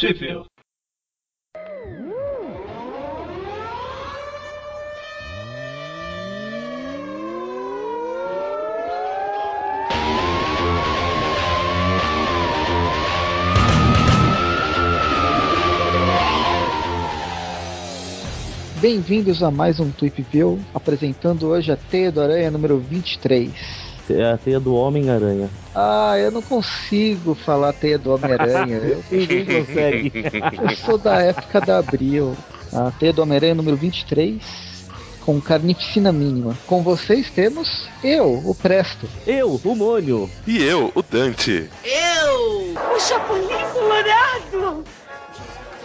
Sheffield. Bem-vindos a mais um Tweep View, apresentando hoje a Teia do Aranha número 23. É a teia do Homem-Aranha. Ah, eu não consigo falar Teia do Homem-Aranha. eu, Ninguém consegue. eu sou da época da Abril. A Teia do Homem-Aranha número 23, com carnificina mínima. Com vocês temos eu, o Presto. Eu, o Mônio. E eu, o Dante. O Chapolin Colorado!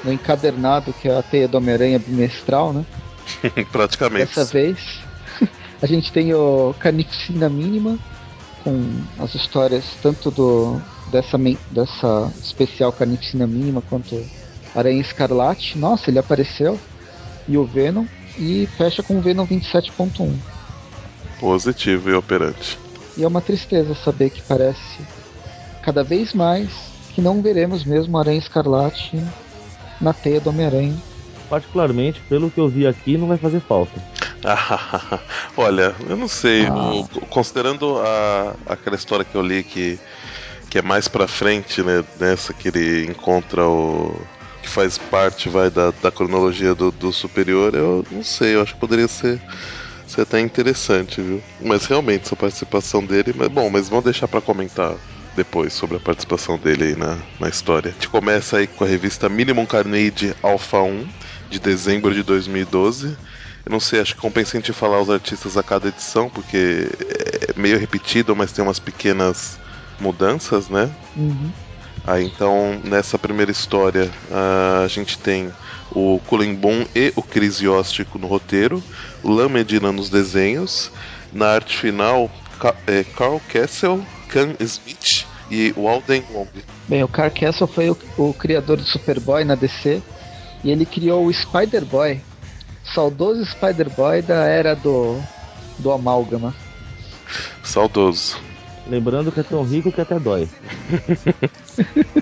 No encadernado, que é a Teia do Homem-Aranha bimestral, né? Praticamente. Dessa vez, a gente tem o Carnificina Mínima, com as histórias tanto do dessa, dessa especial Carnificina Mínima quanto Aranha Escarlate. Nossa, ele apareceu. E o Venom. E fecha com o Venom 27.1. Positivo e operante. E é uma tristeza saber que parece cada vez mais que não veremos mesmo Aranha Escarlate na teia do Homem-Aranha. Particularmente, pelo que eu vi aqui, não vai fazer falta. Olha, eu não sei. Ah. considerando a, aquela história que eu li que, que é mais pra frente, né? Nessa que ele encontra o. que faz parte, vai, da, da cronologia do, do superior, eu não sei, eu acho que poderia ser. Ser até interessante, viu? Mas realmente, essa participação dele. Mas, bom, mas vamos deixar pra comentar depois sobre a participação dele aí na, na história. A gente começa aí com a revista Minimum Carnage Alpha 1, de dezembro de 2012. Eu não sei, acho que compensa a gente falar os artistas a cada edição, porque é meio repetido, mas tem umas pequenas mudanças, né? Uhum. Aí então, nessa primeira história, ah, a gente tem o Boom e o Chris Yost no roteiro, o Lam Medina nos desenhos, na arte final, é, Carl Kessel, Can Smith e Walden Wong. Bem, o Carl Castle foi o, o criador do Superboy na DC e ele criou o Spider-Boy, saudoso Spider-Boy da era do, do Amálgama. Saudoso. Lembrando que é tão rico que até dói.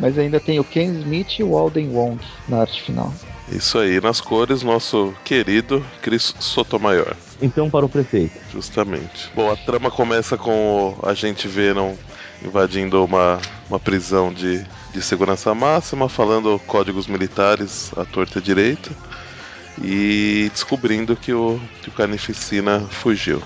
Mas ainda tem o Ken Smith e o Alden Wong na arte final. Isso aí, nas cores, nosso querido Chris Sotomayor. Então, para o prefeito. Justamente. Bom, a trama começa com o agente Venom invadindo uma, uma prisão de, de segurança máxima, falando códigos militares à torta e direita e descobrindo que o, que o Carnificina fugiu.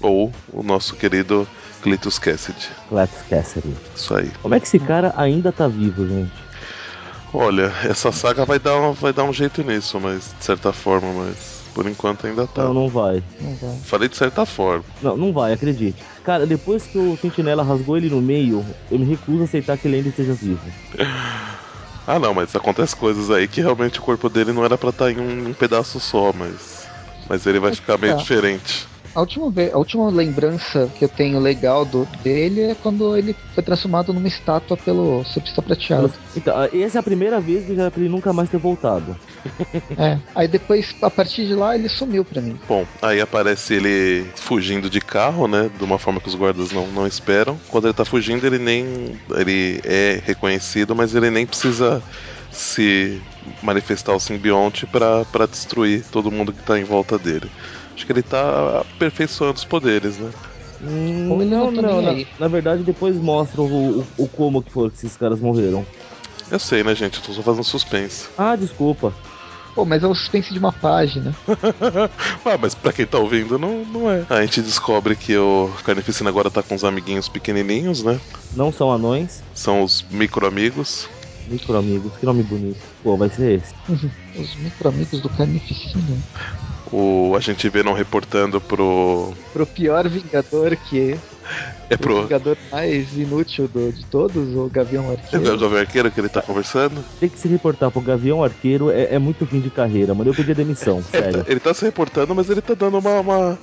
Ou o nosso querido Cletus Cassidy. Cletus Cassidy. Isso aí. Como é que esse cara ainda tá vivo, gente? Olha, essa saga vai dar, um- vai dar um jeito nisso, mas de certa forma, mas por enquanto ainda tá. Não, não vai. Não vai. Falei de certa forma. Não, não vai, acredite. Cara, depois que o Sentinela rasgou ele no meio, eu me recuso a aceitar que ele ainda esteja vivo. Ah não, mas acontece coisas aí que realmente o corpo dele não era pra estar em um, um pedaço só, mas. Mas ele vai ficar meio Tá. diferente. A última, a última lembrança que eu tenho legal do, dele é quando ele foi transformado numa estátua pelo surfista prateado. Então, essa é a primeira vez que ele nunca mais ter voltado. É. Aí depois, a partir de lá, ele sumiu pra mim. Bom, aí aparece ele fugindo de carro, né? De uma forma que os guardas não, não esperam. Quando ele tá fugindo, ele nem. Ele é reconhecido, mas ele nem precisa se manifestar o simbionte pra destruir todo mundo que tá em volta dele. Acho que ele tá aperfeiçoando os poderes, né? Hum, não, não tá na, na verdade depois mostram o, o, o como que foi que esses caras morreram. Eu sei, né, gente? Eu tô só fazendo suspense. Ah, desculpa. Pô, mas é o suspense de uma página. ah, mas pra quem tá ouvindo, não, não é. A gente descobre que o Carnificina agora tá com os amiguinhos pequenininhos, né? Não são anões, São os micro-amigos. micro amigos, que nome bonito. Pô, vai ser esse. Os micro-amigos do Carnificina. O agente Venom reportando pro. Pro pior Vingador que É o pro. Vingador mais inútil do- de todos, o Gavião É o Arqueiro. Gavião Arqueiro que ele tá conversando? Tem que se reportar pro Gavião Arqueiro é, é muito fim de carreira, mano. Eu pedi demissão, Ele tá, sério. ele tá se reportando, mas ele tá dando uma. uma-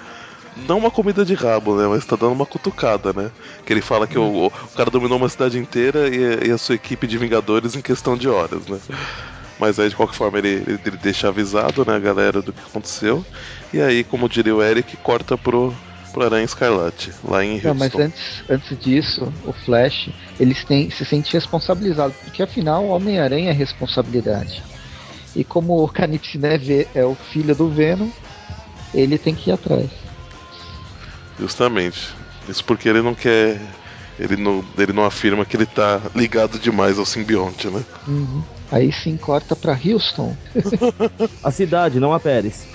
Não uma comida de rabo, né? Mas tá dando uma cutucada, né? Que ele fala que o, o cara dominou uma cidade inteira e, e a sua equipe de Vingadores em questão de horas, né? Mas aí, de qualquer forma, ele, ele, ele deixa avisado, né, a galera do que aconteceu. E aí, como diria o Eric, corta pro, pro Aranha Escarlate, lá em Houston. Não, mas antes, antes disso, o Flash, eles têm, se sente responsabilizado, porque afinal o Homem-Aranha é responsabilidade. E como o Carnificina é, é o filho do Venom, ele tem que ir atrás. Justamente. Isso porque ele não quer. Ele não, ele não afirma que ele tá ligado demais ao simbionte, né? Uhum. Aí sim corta pra Houston. A cidade, não a Pérez.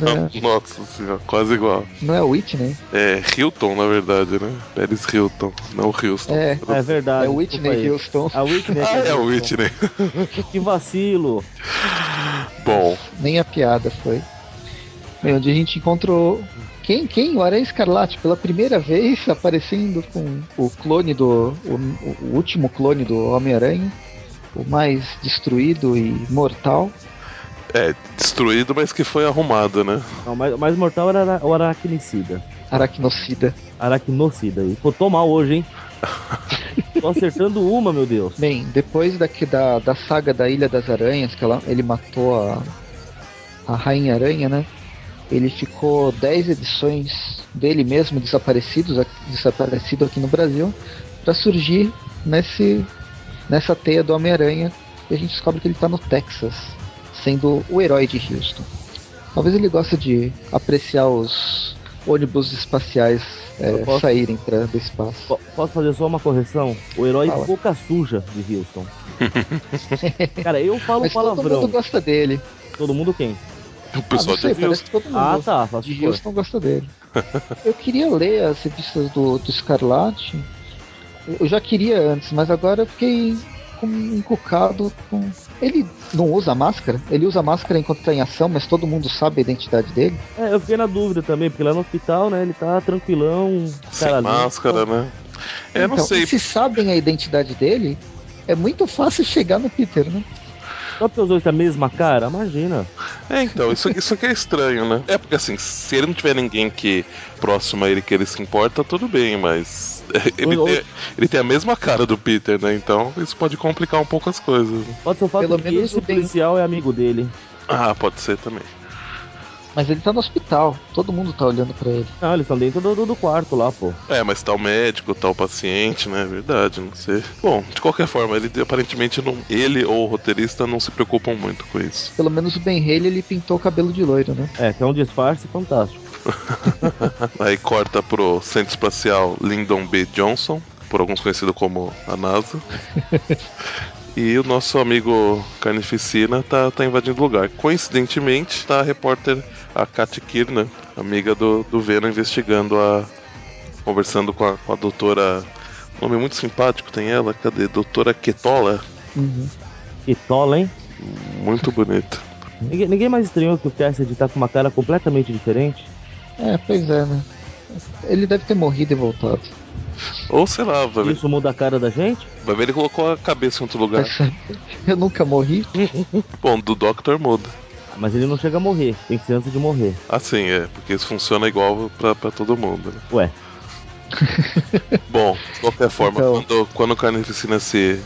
né? Nossa senhora, quase igual. Não é Whitney? É Hilton, na verdade, né? Pérez Hilton, não Houston. É, É verdade. é Whitney. Houston. A Whitney. Ah, que é o Houston. Whitney. Que vacilo. Bom, Nem a piada foi. Bem, onde a gente encontrou. Quem? Quem? O Aranha Escarlate, pela primeira vez aparecendo com o clone do. O, o último clone do Homem-Aranha. O mais destruído e mortal. é destruído, mas que foi arrumado, né? Não, o mais, o mais mortal era o aracnicida. Aracnocida. Aracnocida. E tô mal hoje, hein? tô acertando uma, meu Deus. Bem, depois daqui da, da saga da Ilha das Aranhas, que ela, ele matou a, a Rainha Aranha, né? Ele ficou 10 edições dele mesmo desaparecidos, aqui- desaparecido aqui no Brasil, para surgir nesse, nessa teia do Homem-Aranha. E a gente descobre que ele tá no Texas, sendo o herói de Houston. Talvez ele goste de apreciar os ônibus espaciais é, posso- saírem pra, do espaço. Po- Posso fazer só uma correção? O herói Fala. boca suja de Houston. Cara, eu falo Mas todo palavrão. mundo gosta dele. Todo mundo quem? O Ah, pessoal não sei, de parece Houston. que todo mundo Ah, tá. De. Houston gosta dele. Eu queria ler as revistas do, do Escarlate. Eu já queria antes, mas agora eu fiquei com, encucado com. Ele não usa máscara? Ele usa máscara enquanto tá em ação, mas todo mundo sabe a identidade dele? É, eu fiquei na dúvida também, porque lá no hospital, né, ele tá tranquilão, Sem cara limpo. máscara, né? É, não então, sei. e se sabem a identidade dele, é muito fácil chegar no Peter, né? Só porque os dois têm a mesma cara? Imagina. É, então, isso, isso aqui é estranho, né? É porque assim, se ele não tiver ninguém que próximo a ele que ele se importa, tudo bem, mas ele, Ou- tem, ele tem a mesma cara do Peter, né? Então isso pode complicar um pouco as coisas. Pode ser o fato Pelo de que menos esse policial é amigo dele. Ah, pode ser também. Mas ele tá no hospital, todo mundo tá olhando pra ele. Não, eles estão dentro do, do- do quarto lá, pô. É, mas tá o médico, tá o paciente, né? Verdade, não sei. Bom, de qualquer forma, ele aparentemente não. Ele ou o roteirista não se preocupam muito com isso. Pelo menos o Ben Haley ele pintou o cabelo de loiro, né? É, que é um disfarce fantástico. Aí corta pro Centro Espacial Lyndon B. Johnson, por alguns conhecido como a NASA. E o nosso amigo Carnificina tá, tá invadindo o lugar. Coincidentemente, tá a repórter, a Kat Kirner, amiga do, do Venom, investigando a. conversando com a, com a doutora. Nome muito simpático tem ela, cadê? Doutora Ketola. Uhum. Que tola, hein? Muito bonita. Ninguém, ninguém mais estranhou que o Cassidy tá com uma cara completamente diferente. É, pois é, né? Ele deve ter morrido e voltado. Ou sei lá, vai ver, Isso muda a cara da gente? vai ver ele colocou a cabeça em outro lugar. Eu nunca morri. Bom, do Doctor muda. Mas ele não chega a morrer. Tem que ser antes de morrer. Assim, é, porque isso funciona igual pra, pra todo mundo, né? Ué, Bom, de qualquer forma, Então- quando, quando o Carnificina se,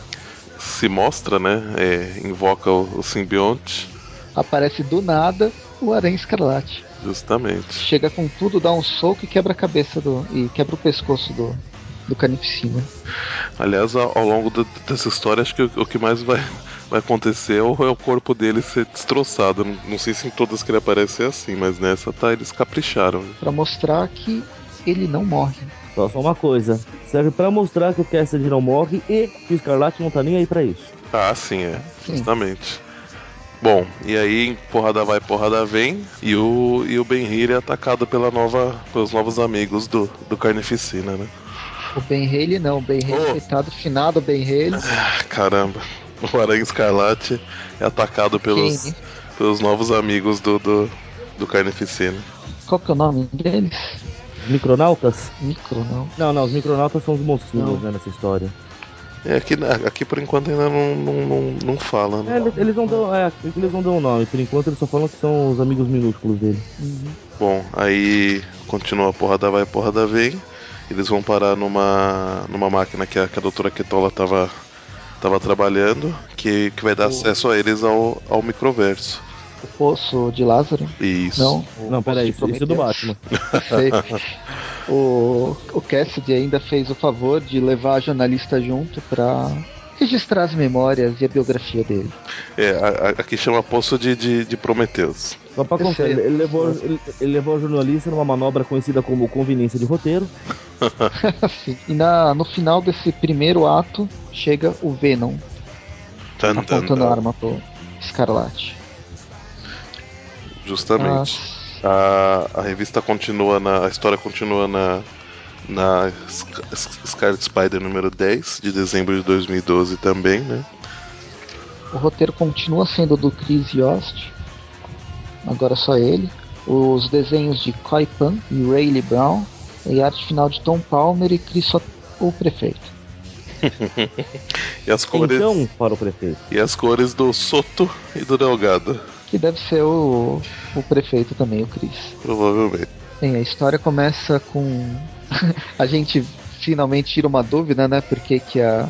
se mostra, né? é, invoca o, o simbionte, Aparece do nada o Aranha Escarlate. justamente. Chega com tudo, dá um soco e quebra a cabeça do. e quebra o pescoço do, do Carnificina. Aliás, ao, ao longo do- dessa história, acho que o, o que mais vai, vai acontecer é o, é o corpo dele ser destroçado. Não, não sei se em todas que ele aparece é assim, mas nessa tá, eles capricharam. Pra mostrar que ele não morre. só, só uma coisa. Serve pra mostrar que o Cassidy não morre e que o Scarlet não tá nem aí pra isso. Ah, sim, é. Sim. Justamente. Bom, e aí porrada vai, porrada vem, e o, e o Ben é atacado pela nova, pelos novos amigos do, do Carnificina, né? O Ben Haley não, o Ben Haley, Oh. coitado, finado Ben Haley. Ah, Caramba, o Aranha Escarlate é atacado pelos, pelos novos amigos do, do, do Carnificina. Qual que é o nome deles? Os micronautas? Micro, não. Não, os micronautas são os mocinhos, né, nessa história. É, aqui, aqui por enquanto ainda não, não, não, não fala, É, né? eles, eles não dão. É, eles não dão o nome. Por enquanto eles só falam que são os amigos minúsculos dele. Uhum. Bom, aí continua a porrada vai, porrada vem. Eles vão parar numa, numa máquina que a, que a doutora Ketola tava, tava trabalhando, que, que vai dar acesso a eles ao, ao microverso. O Poço de Lázaro? Isso. Não. Não, o peraí, Poço de isso é do. Batman. Sei. o, o Cassidy ainda fez o favor de levar a jornalista junto pra registrar as memórias e a biografia dele. É, a- a- aqui chama Poço de, de, de Prometeus. Só pra contar, ele, ele levou, ele, ele levou o jornalista numa manobra conhecida como conveniência de roteiro. E na, no final desse primeiro ato, chega o Venom Tan, tan, apontando a tan. arma pro Escarlate. Justamente. A, a revista continua na. A história continua na. Na Sc- Sc- Scarlet Spider número 10, de dezembro de 2012 também, né? O roteiro continua sendo do Chris Yost, agora só ele. Os desenhos de Koi Pan e Rayleigh Brown. E a arte final de Tom Palmer e Chris O- o Prefeito. E as cores. Então, para o prefeito. E as cores do Soto e do Delgado, Que deve ser o, o prefeito também, o Chris. provavelmente. Bem, a história começa com. A gente finalmente tira uma dúvida, né? Porque que a,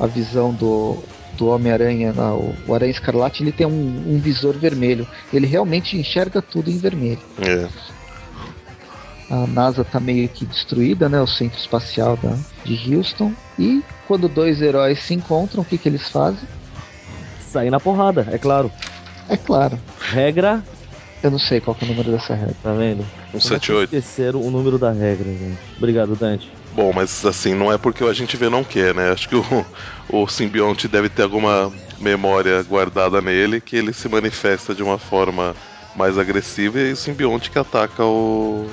a visão do, do Homem-Aranha, lá, o, o Aranha Escarlate, ele tem um, um visor vermelho. Ele realmente enxerga tudo em vermelho. É. A NASA tá meio que destruída, né? O centro espacial da, de Houston. E quando dois heróis se encontram, o que, que eles fazem? Sair na porrada, é claro. É claro, Regra, eu não sei qual que é o número dessa regra. tá vendo? Um Como é que 78. Esqueceram o número da regra, gente. Obrigado, Dante. Bom, mas assim, não é porque o agente vê não quer, né? Acho que o, o simbionte deve ter alguma memória guardada nele que ele se manifesta de uma forma mais agressiva e o simbionte que ataca o,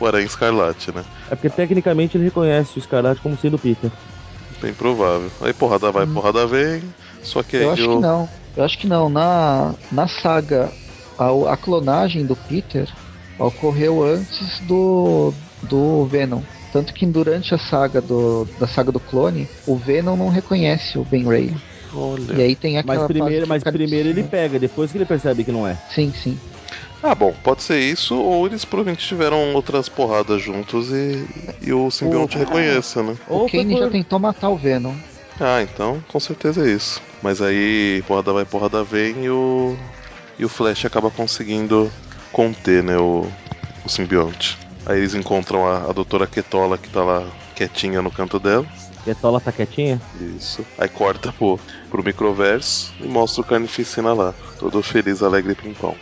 o Aranha Escarlate, né? É porque tecnicamente ele reconhece o Escarlate como sendo o Peter. Bem provável. Aí porrada vai, Hum. porrada vem. Só que aí Eu acho o- que não. Eu acho que não. Na, na saga, a, a clonagem do Peter ocorreu antes do, do Venom. Tanto que durante a saga do, da saga do clone, o Venom não reconhece o Ben Reilly. Olha. E aí tem aquela Mas primeiro, mas primeiro ele ensina- pega, depois que ele percebe que não é. Sim, sim. Ah, bom, pode ser isso, ou eles provavelmente tiveram outras porradas juntos e, e o simbionte reconheça, né? O Ou Kane já tentou matar o Venom. Ah, então com certeza é isso. Mas aí, porrada vai, porrada vem e o. E o Flash acaba conseguindo conter, né, o, o simbionte. Aí eles encontram a, a doutora Ketola que tá lá quietinha no canto dela. Ketola tá quietinha? Isso. Aí corta pro, pro microverso e mostra o Carnificina lá. Todo feliz, alegre e pimpão.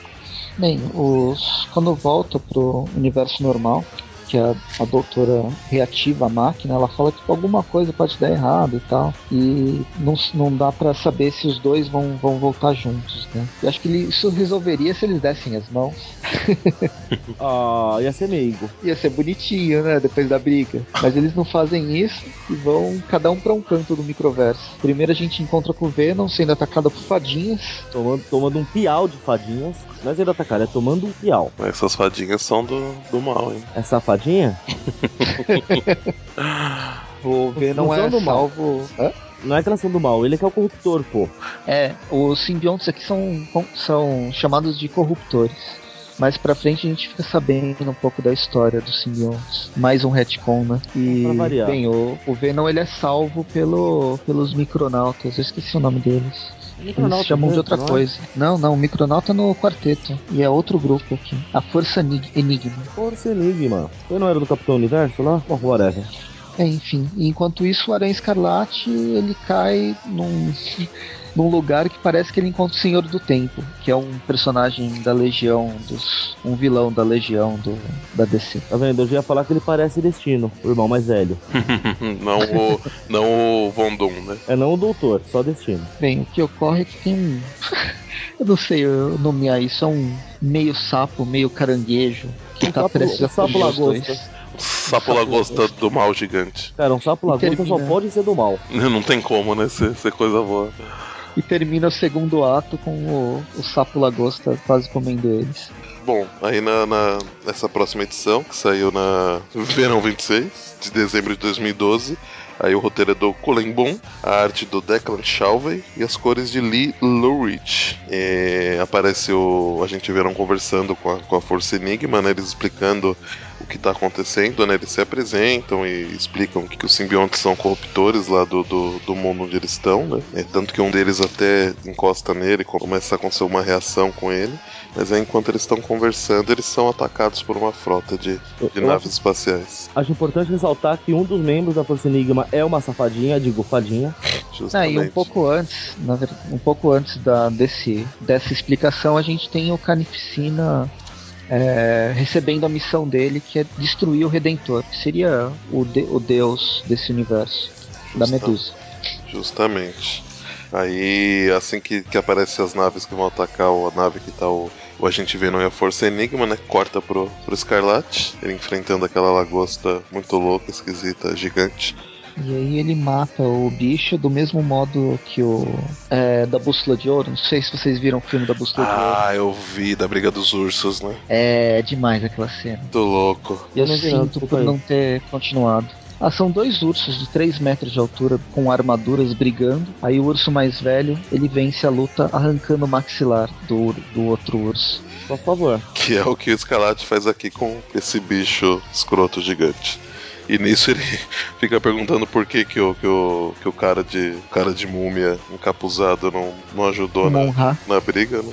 Bem, os, quando volta pro universo normal, que a, a doutora reativa a máquina, ela fala que alguma coisa pode dar errado e tal. E não, não dá pra saber se os dois vão, vão voltar juntos, né? Eu acho que ele- isso resolveria se eles dessem as mãos. Ah, ia ser meigo. Ia ser bonitinho, né? Depois da briga. Mas eles não fazem isso e vão cada um pra um canto do microverso. Primeiro a gente encontra com o Venom sendo atacado por fadinhas. Tomando, tomando um piau de fadinhas. Não é sendo atacado, é tomando um piau. Essas fadinhas são do, do mal, hein? Essa fadinha O Venom Função é salvo. Hã? não é são do mal, ele é que é o corruptor, pô. É, os simbiontes aqui são, são chamados de corruptores. Mais pra frente a gente fica sabendo um pouco da história dos simbiontes. Mais um retcon, né? E, bem, o, o Venom ele é salvo pelo, pelos micronautas. Eu esqueci o nome deles. Eles se chamam de outra não coisa. Não, não, o micronauta no quarteto. E é outro grupo aqui. A Força Enig- Enigma. Força Enigma. Você não era do Capitão Universo lá? Bom, whatever. É, enfim. E enquanto isso, o Aranha Escarlate ele cai num, num lugar que parece que ele encontra o Senhor do Tempo, que é um personagem da Legião, dos, um vilão da Legião do, da DC. Tá vendo? Eu já ia falar que ele parece Destino, o irmão mais velho. não o. não o Von Doom, né? É não o doutor, só Destino. Bem, o que ocorre é que tem um. eu não sei eu nomear isso, é um meio sapo, meio caranguejo, que Um tá sapo- prestes um a sapo fugir os lagosta. dois. Sapo lagosta do mal gigante. Cara, um sapo E lagosta só termina. pode ser do mal. Não tem como, né? Ser, ser coisa boa. E termina o segundo ato com o, o sapo lagosta quase comendo eles. Bom, aí na, na- nessa próxima edição, que saiu na Verão 26, de dezembro de 2012, aí o roteiro é do Colin Boom, a arte do Declan Shalvey e as cores de Lee Lurich. É, aparece o, a gente Verão conversando com a, com a Força Enigma, né, eles explicando o que tá acontecendo, né? Eles se apresentam e explicam que, que os simbiontes são corruptores lá do, do, do mundo onde eles estão, né? É, tanto que um deles até encosta nele, começa a acontecer uma reação com ele. Mas aí, enquanto eles estão conversando, eles são atacados por uma frota de, de Eu naves acho- espaciais. Acho importante ressaltar que um dos membros da Força Enigma é uma safadinha, digo, fadinha. Ah, Justamente. e um pouco antes, na ver- um pouco antes da, desse, dessa explicação, a gente tem o Carnificina é, recebendo a missão dele, que é destruir o Redentor, que seria o, de- o deus desse universo, da Justa- Medusa. Justamente. Aí, assim que, que aparecem as naves que vão atacar o- a nave que tá o, o agente Venom e a Força Enigma, né? Corta pro, pro Escarlate, ele enfrentando aquela lagosta muito louca, esquisita, gigante. E aí ele mata o bicho do mesmo modo que o é, da Bússola de Ouro. Não sei se vocês viram o filme da Bússola de Ouro. Ah, eu vi da Briga dos Ursos, né? É demais aquela cena. Muito louco. Eu, Eu não não, sinto por não ter continuado. Ah, são dois ursos de 3 metros de altura com armaduras brigando. Aí o urso mais velho, ele vence a luta arrancando o maxilar do, do outro urso. Por favor. Que é o que o Escarlate faz aqui com esse bicho escroto gigante. E nisso ele fica perguntando por que, que, o, que, o, que o cara de cara de múmia encapuzado não, não ajudou na, na briga, né?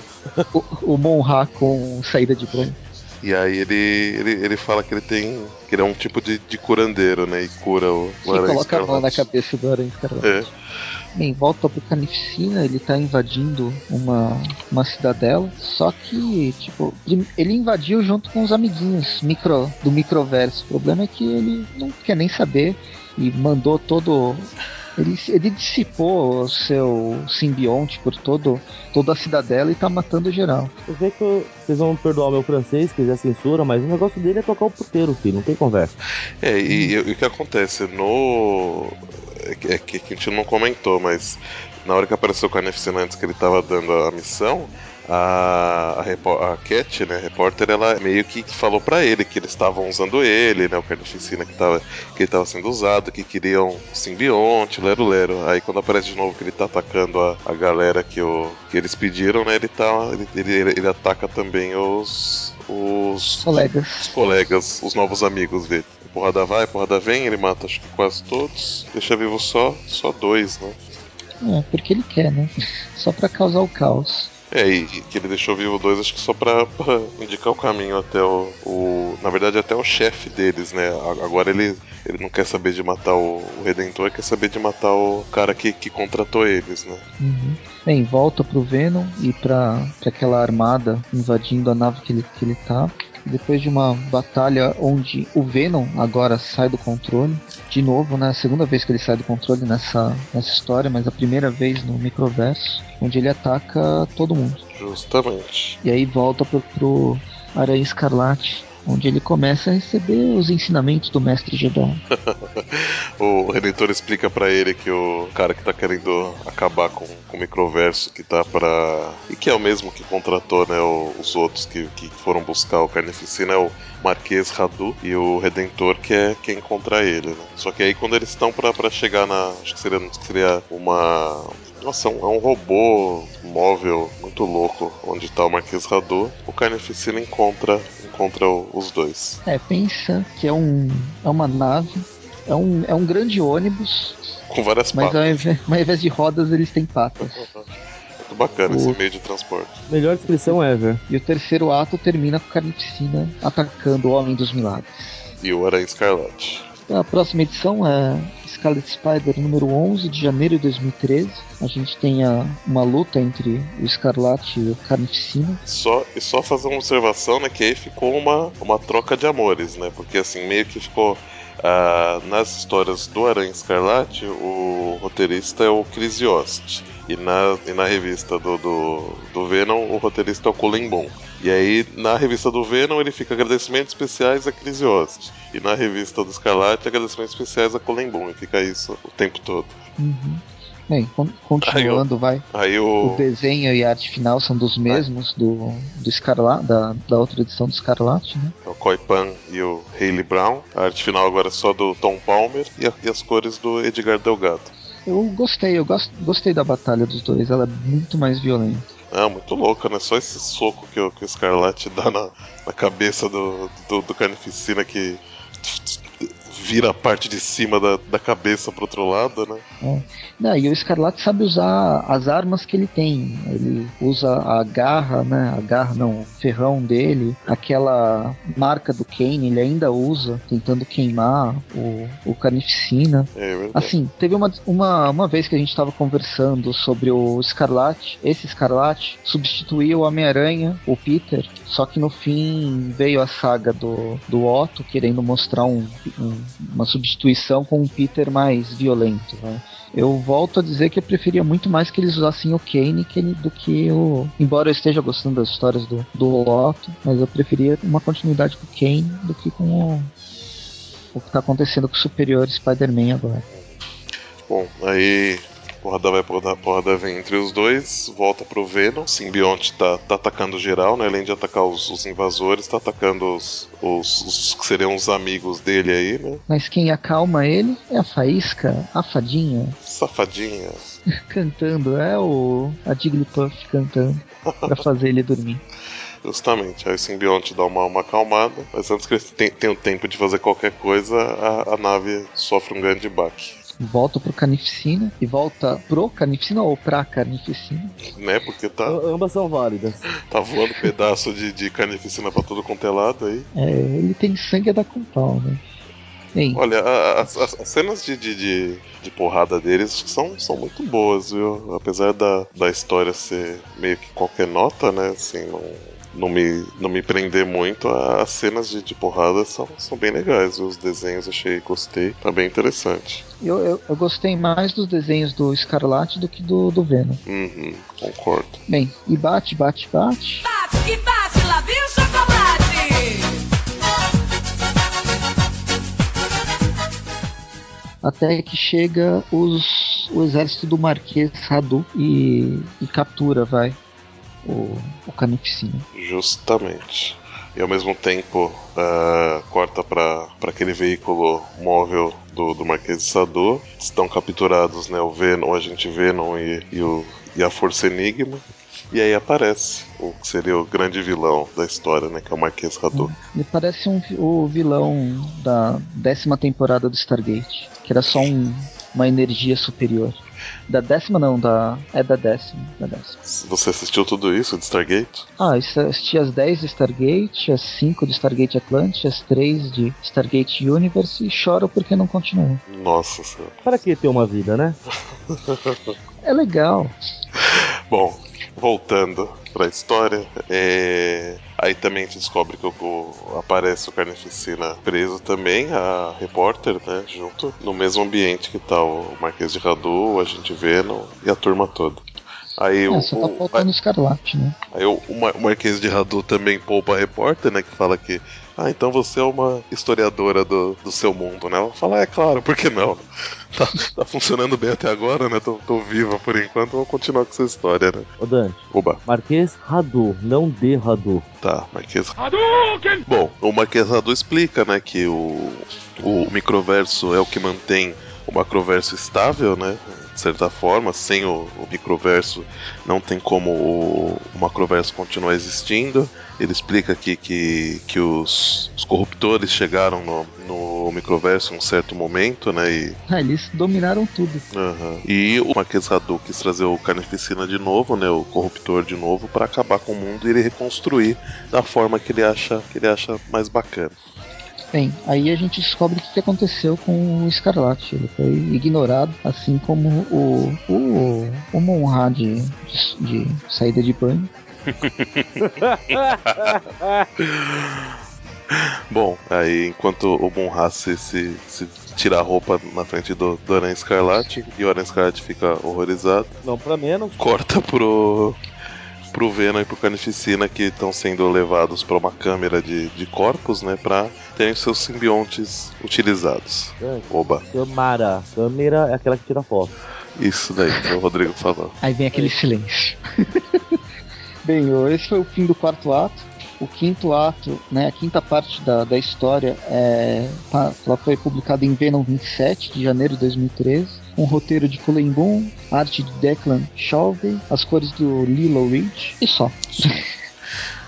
o, o Monra com saída de banho. E aí ele, ele, ele fala que ele tem. que ele é um tipo de, de curandeiro, né? E cura o, o Aranha coloca a mão na Escarlate. cabeça do Aranha Escarlate. É. Bem, volta pro Carnificina, ele tá invadindo uma, uma cidadela, só que, tipo, ele invadiu junto com os amiguinhos micro, do microverso. O problema é que ele não quer nem saber e mandou todo. Ele, ele dissipou o seu simbionte por todo, toda a cidadela e tá matando geral. Eu sei que eu- vocês vão perdoar o meu francês, se quiser censura, mas o negócio dele é tocar o puteiro, filho. Não tem conversa. É, e, e o que acontece no. É que, é que a gente não comentou, mas na hora que apareceu o Carnificina antes que ele tava dando a missão, a, a, a Cat, né, a repórter, ela meio que falou pra ele que eles estavam usando ele, né, o Carnificina que, tava, que ele tava sendo usado, que queriam simbionte, lero lero. Aí quando aparece de novo que ele tá atacando a, a galera que, o, que eles pediram, né, ele tá. Ele, ele, ele ataca também os. os Colegas. os colegas, os novos amigos dele. Porrada vai, porrada vem, ele mata acho que quase todos. Deixa vivo só, só dois, né? É, porque ele quer, né? Só pra causar o caos. É, e, que ele deixou vivo dois, acho que só pra, pra indicar o caminho até o, o- Na verdade, até o chefe deles, né? Agora ele, ele não quer saber de matar o, o Redentor, quer saber de matar o cara que, que contratou eles, né? Uhum. Bem, volta pro Venom e pra, pra aquela armada invadindo a nave que ele, que ele tá. Depois de uma batalha onde o Venom agora sai do controle, de novo, né? A segunda vez que ele sai do controle nessa, nessa história, mas a primeira vez no microverso, onde ele ataca todo mundo. Justamente. E aí volta pro, pro Aranha Escarlate, onde ele começa a receber os ensinamentos do Mestre Jedi. O Redentor explica pra ele que o cara que tá querendo acabar com, com o microverso, que tá pra. e que é o mesmo que contratou, né? os outros que, que foram buscar o Carnificina é o Marquês Radu e o Redentor quer, quer encontrar ele, né? Só que aí quando eles estão pra chegar na. acho que seria, que seria uma. Nossa, é um, é um robô móvel muito louco onde tá o Marquês Radu. O Carnificina encontra, encontra o- os dois. É, pensa que é um é uma nave, é um, é um grande ônibus, Com várias mas patas. ao invés, mas ao invés de rodas eles têm patas. Muito bacana esse O- meio de transporte. Melhor descrição ever. E o terceiro ato termina com Carnificina atacando o Homem dos Milagres. E o Aranha Escarlate. A próxima edição é Scarlet Spider número 11 de janeiro de 2013. A gente tem a, uma luta entre o Escarlate e o Carnificina. Só, e só fazer uma observação, né? Que aí ficou uma, uma troca de amores, né? Porque assim, meio que ficou. ah, nas histórias do Aranha Escarlate, o roteirista é o Chris Yost. E na, e na revista do, do, do Venom, o roteirista é o Colin Bon. E aí, na revista do Venom, ele fica agradecimentos especiais a Chris Yost. E na revista do Escarlate, agradecimentos especiais a Colin Bon. E fica isso o tempo todo. Uhum. Bem, con- continuando, vai. Aí O o. desenho e a arte final são dos mesmos do, do Escarlate, da, da outra edição do Escarlate, né? o Koi Pan e o Hayley Brown. A arte final agora é só do Tom Palmer e, a- e as cores do Edgar Delgado. Eu gostei, eu gosto, gostei da batalha dos dois, ela é muito mais violenta. É, muito louca, né? Só esse soco que o, que o Scarlet dá na, na cabeça do, do, do Carnificina que vira a parte de cima da, da cabeça pro outro lado, né? É. Não, e o Escarlate sabe usar as armas que ele tem. Ele usa a garra, né? A garra não, o ferrão dele, aquela marca do Kane, ele ainda usa, tentando queimar o, o Carnificina. É verdade. Assim, teve uma, uma, uma vez que a gente estava conversando sobre o Escarlate. Esse Escarlate substituiu o Homem-Aranha, o Peter, só que no fim veio a saga do, do Otto querendo mostrar um, um- uma substituição com um Peter mais violento. Né? Eu volto a dizer que eu preferia muito mais que eles usassem o Kane que ele- do que o. Embora eu esteja gostando das histórias do, do Otto, mas eu preferia uma continuidade com o Kane do que com o. O que está acontecendo com o Superior Spider-Man agora. Bom, aí porrada vai, porrada, porrada vem entre os dois, volta pro Venom, o simbionte tá, tá atacando geral, né? Além de atacar os, os invasores, tá atacando os, os, os que seriam os amigos dele aí, né? Mas quem acalma ele é a Faísca, a fadinha, Safadinha. cantando. É o. a Jigglypuff cantando pra fazer ele dormir. Justamente, aí o simbionte dá uma, uma acalmada, mas antes que ele tenha o tempo de fazer qualquer coisa, a, a nave sofre um grande baque. Volta pro Carnificina e volta pro Carnificina ou pra Carnificina. Né? Porque tá, Ambas são válidas. tá voando pedaço de, de carnificina pra todo quanto é lado aí. É, ele tem sangue a dar com pau, né? Bem, Olha, a- a- as, as cenas de, de, de, de porrada deles são, são muito boas, viu? Apesar da, da história ser meio que qualquer nota, né? Assim, não, não, me, não me prender muito, a- as cenas de, de porrada são, são bem legais? Os desenhos achei, gostei, tá bem interessante. eu, eu, eu gostei mais dos desenhos do Escarlate do que do, do Venom. Uhum, concordo. Bem, e bate, bate, bate. Bate que bate, lá vem o chocolate. Até que chega os, o exército do Marquês Radu e, e captura, vai, o, o. Justamente. E ao mesmo tempo ah, corta para aquele veículo móvel do, do Marquês de Sado. Estão capturados né, o Venom, o agente Venom e, e, o, e a Força Enigma. E aí aparece o que seria o grande vilão da história, né? Que é o Marquês Radu. Ele parece um, o vilão da décima temporada do Stargate, que era só um- uma energia superior. Da décima não, da. É da décima. Da décima. Você assistiu tudo isso de Stargate? Ah, assisti as 10 de Stargate, as 5 de Stargate Atlantis, as 3 de Stargate Universe e choro porque não continua. Nossa senhora. Para que ter uma vida, né? É legal. Bom, voltando pra história, é... aí também a gente descobre que o, o- aparece o Carnificina preso também, a repórter, né, junto, no mesmo ambiente que tá o Marquês de Radu, o Agente Venom e a turma toda. Aí, o, É, só tá o- faltando o Escarlate, né? aí o, o o Marquês de Radu também poupa a repórter, né, que fala que ah, então você é uma historiadora do, do seu mundo, né? Ela fala, é claro, por que não? Tá, tá funcionando bem até agora, né? Tô, tô viva por enquanto, vou continuar com essa história, né? Ô Dante, Oba. Marquês Radu, não de Radu. Tá, Marquês. Bom, o Marquês Radu explica, né, que o, o microverso é o que mantém o macroverso estável, né? De certa forma, sem o, o microverso não tem como o, o macroverso continuar existindo. Ele explica aqui que, que os, os corruptores chegaram no, no microverso em um certo momento, né? E Ah, eles dominaram tudo. Aham. E o Marquês Radu quis trazer o Carnificina de novo, né? O corruptor de novo, pra acabar com o mundo e ele reconstruir da forma que ele acha que ele acha mais bacana. Bem, aí a gente descobre o que aconteceu com o Escarlate. Ele foi ignorado, assim como o, o, o Monra de, de, de saída de banho. Bom, aí enquanto o Monra se, se, se tira a roupa na frente do, do Aranha Escarlate e o Aranha Escarlate fica horrorizado, Não pra menos. corta pro, pro Venom e pro Carnificina que estão sendo levados pra uma câmera de, de corpos, né? Pra terem seus simbiontes utilizados. Dante, Oba, Câmara. Câmera é aquela que tira foto. isso daí que o Rodrigo falou. Aí vem aquele silêncio. Bem, esse foi o fim do quarto ato. O quinto ato, né, a quinta parte da, da história, é, tá- ela foi publicada em Venom 27 de janeiro de 2013, com roteiro de Cullen Boom, arte de Declan Shalvey, as cores do Lilo Reed e só,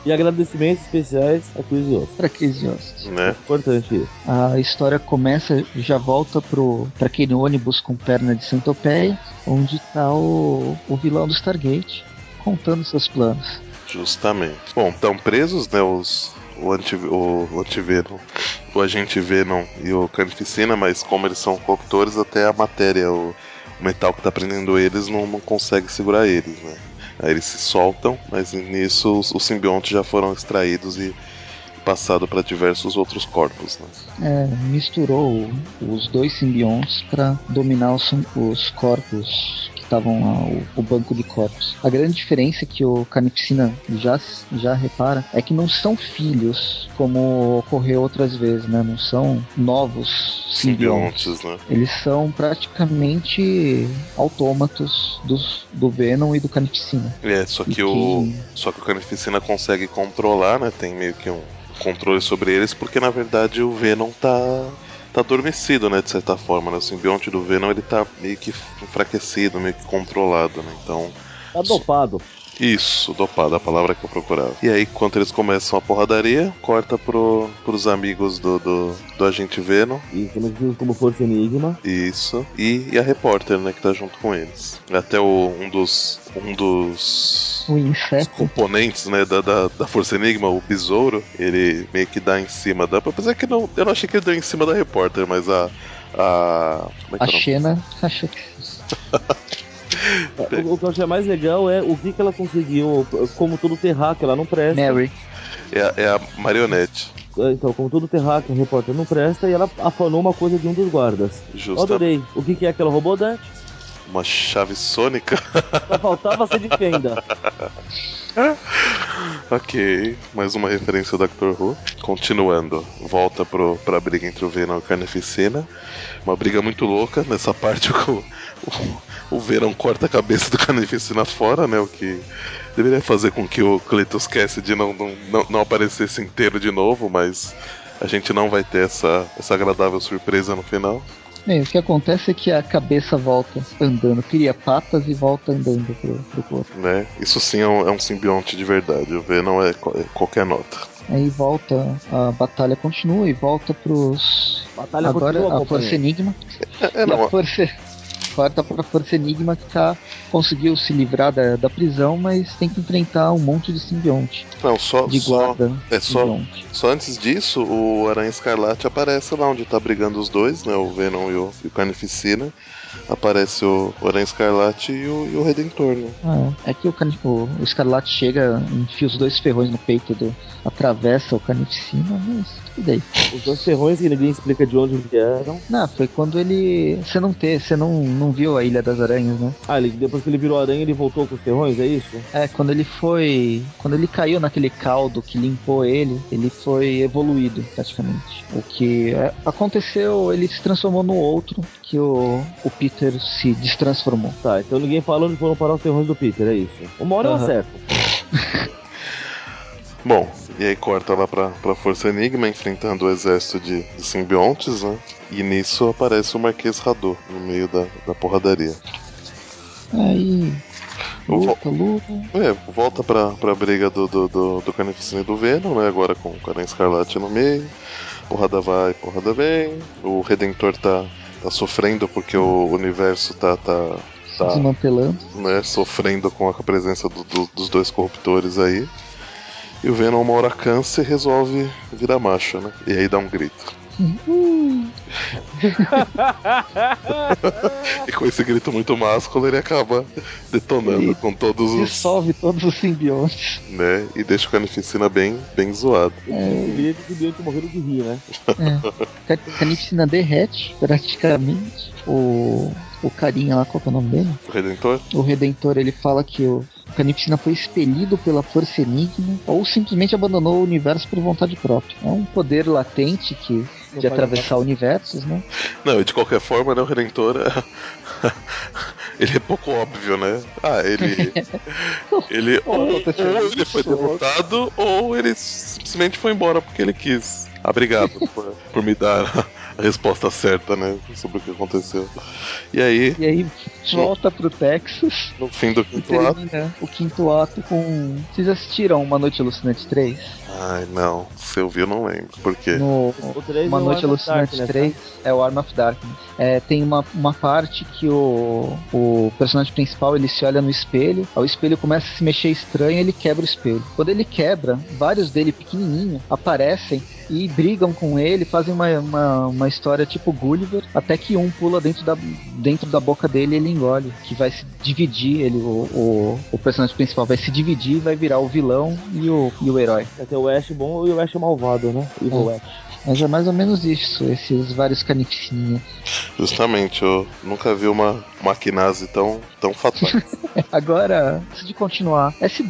E agradecimentos especiais a Chris Yost. para Chris Yost. Né? Importante isso. A história começa, já volta pro, pra aquele ônibus com perna de centopeia, onde tá o, o vilão do Stargate, contando seus planos. Justamente. Bom, estão presos, né, os, o, anti, o, o antivenom, o agente Venom e o Carnificina, mas como eles são corruptores, até a matéria, o, o metal que tá prendendo eles não, não consegue segurar eles, né. Aí eles se soltam, mas nisso os, os simbiontes já foram extraídos e passado para diversos outros corpos, né. É, misturou os dois simbiontes para dominar os, os corpos que estavam lá, o, o banco de corpos. A grande diferença que o Carnificina já, já repara é que não são filhos, como ocorreu outras vezes, né? Não são novos simbiontes. Né. Eles são praticamente autômatos dos, do Venom e do Carnificina. É, só que E o. que- Só que o Carnificina consegue controlar, né? Tem meio que um controle sobre eles, porque na verdade o Venom tá. Tá adormecido, né? De certa forma, né? O simbionte do Venom ele tá meio que enfraquecido, meio que controlado, né? Então. Tá dopado. Isso, dopado, a palavra que eu procurava. E aí, enquanto eles começam a porradaria, corta pro, pros amigos do, do, do agente Venom. E conhecidos como Força Enigma. Isso. E, e a repórter, né, que tá junto com eles. Até o, um dos. Um dos O inseto. componentes né, da, da, da Força Enigma, o Besouro, ele meio que dá em cima da. Apesar que não, eu não achei que ele deu em cima da repórter, mas a. A. Como é que A é? Xena. O, o que eu achei mais legal é o que, que ela conseguiu, como todo terráqueo, ela não presta. Mary. É, a- é a marionete. Então, como todo terráqueo, o repórter não presta, e ela afanou uma coisa de um dos guardas. Eu Justa adorei. O que, que é aquela robô Dante? uma chave sônica. Só faltava ser de fenda. ok, mais uma referência do Doctor Who. Continuando, volta pro, pra briga entre o Venom e o Carnificina. Uma briga muito louca. Nessa parte o, o, o Venom corta a cabeça do Carnificina fora, né? O que deveria fazer com que o Cletus Cassidy não, não, não, não aparecesse inteiro de novo, mas a gente não vai ter essa, essa agradável surpresa no final. É, o que acontece é que a cabeça volta andando, cria patas e volta andando pro, pro corpo. Né? Isso sim é um, é um simbionte de verdade. O Venom é, é qualquer nota. Aí volta, a batalha continua e volta pros. Batalha Agora continua, a Força. Enigma. É, é, não, a Força. Corta pra Força Enigma que tá, conseguiu se livrar da, da prisão, mas tem que enfrentar um monte de simbionte. não, só, De só, guarda é só. Só antes disso, o Aranha Escarlate aparece lá onde tá brigando os dois, né? O Venom e o, e o Carnificina. Aparece o, Aranha Escarlate e o, e o Redentor, né? Ah, é que o, o, o Escarlate chega, enfia os dois ferrões no peito do. atravessa o Carnificina, mas tudo bem. Os dois ferrões que ninguém explica de onde vieram. Não, foi quando ele. Você não ter, você não, não viu a Ilha das Aranhas, né? Ah, ele, depois que ele virou aranha, ele voltou com os ferrões, é isso? É, quando ele foi. Quando ele caiu naquele caldo que limpou ele, ele foi evoluído, praticamente. O que é, aconteceu, ele se transformou no outro, que o, o Peter se destransformou. Tá, então ninguém fala onde foram parar os ferrões do Peter, é isso. Uma hora eu Aham. acerto. Bom, e aí corta lá pra, pra Força Enigma enfrentando o exército de, de simbiontes, né? E nisso aparece o Marquês Rador no meio da, da porradaria. Aí. Luta, luta. É, volta pra, pra briga do, do, do, do Carnificina e do Venom, né? Agora com o Aranha Escarlate no meio. Porrada vai, porrada vem. O Redentor tá, tá sofrendo porque o universo tá, tá, tá Desmantelando. né, sofrendo com a presença do- do- dos dois corruptores aí. E o Venom uma hora cansa e resolve virar macho, né? E aí dá um grito. Ui. E com esse grito muito másculo ele acaba detonando E com todos os. Dissolve todos os simbiontes. né? E deixa o Carnificina bem, bem zoado. Bilhete de bilhete morreram de rir, né? É. Ca- Carnificina derrete, praticamente. O, o carinha lá, qual que é o nome dele? O Redentor? O Redentor, ele fala que o Carnificina foi expelido pela Força Enigma ou simplesmente abandonou o universo por vontade própria. É um poder latente que de atravessar universos, né? Não, e de qualquer forma, né, o Redentor ele é pouco óbvio, né? Ah, ele. ele ou, ou ele foi derrotado, ou ele simplesmente foi embora porque ele quis. Obrigado por, por me dar a resposta certa, né? Sobre o que aconteceu. E aí. E aí volta pro Texas. No fim do quinto ato. o quinto ato com. Vocês assistiram Uma Noite Alucinante 3? Ai, não. Se eu vi, eu não lembro. Por quê? No Uma é o Noite Alucinante Darkness, 3 é o Arm of Darkness. É, tem uma, uma parte que o, o personagem principal ele se olha no espelho, o espelho começa a se mexer estranho e ele quebra o espelho. Quando ele quebra, vários dele pequenininho aparecem e brigam com ele, fazem uma, uma, uma história tipo Gulliver, até que um pula dentro da, dentro da boca dele e ele engole, que vai se dividir, ele, o, o, o personagem principal vai se dividir e vai virar o vilão e o, e o herói. Vai ter o Ash bom e o Ash malvado, né? Evil É. Ash. Mas é mais ou menos isso, esses vários canicinhos. Justamente, eu nunca vi uma maquinase tão, tão fatal. Agora, antes de continuar, essa,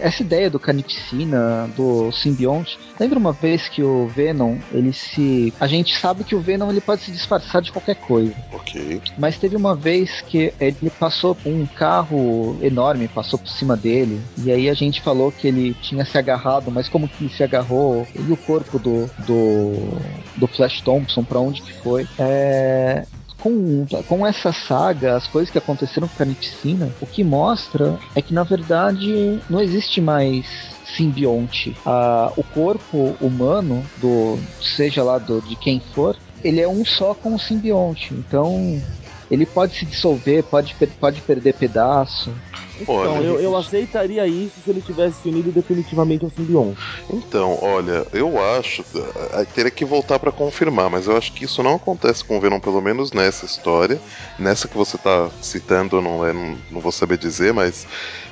essa ideia do Carnificina, do simbionte, lembra uma vez que o Venom, ele se. A gente sabe que o Venom ele pode se disfarçar de qualquer coisa. ok. Mas teve uma vez que ele passou por um carro enorme, passou por cima dele, e aí a gente falou que ele tinha se agarrado, mas como que ele se agarrou? E o corpo do, do, do Flash Thompson, pra onde que foi? É, com, com essa saga, as coisas que aconteceram com a Carnificina, o que mostra é que na verdade não existe mais simbionte. Ah, o corpo humano, do seja lá do, de quem for, ele é um só com o simbionte. Então ele pode se dissolver, pode, pode perder pedaço. Então, Olha, eu, eu aceitaria isso se ele tivesse se unido definitivamente ao simbionte. Então, olha, eu acho. eh, Teria que voltar pra confirmar, mas eu acho que isso não acontece com o Venom, pelo menos nessa história. Nessa que você tá citando, não, é, não, não vou saber dizer, mas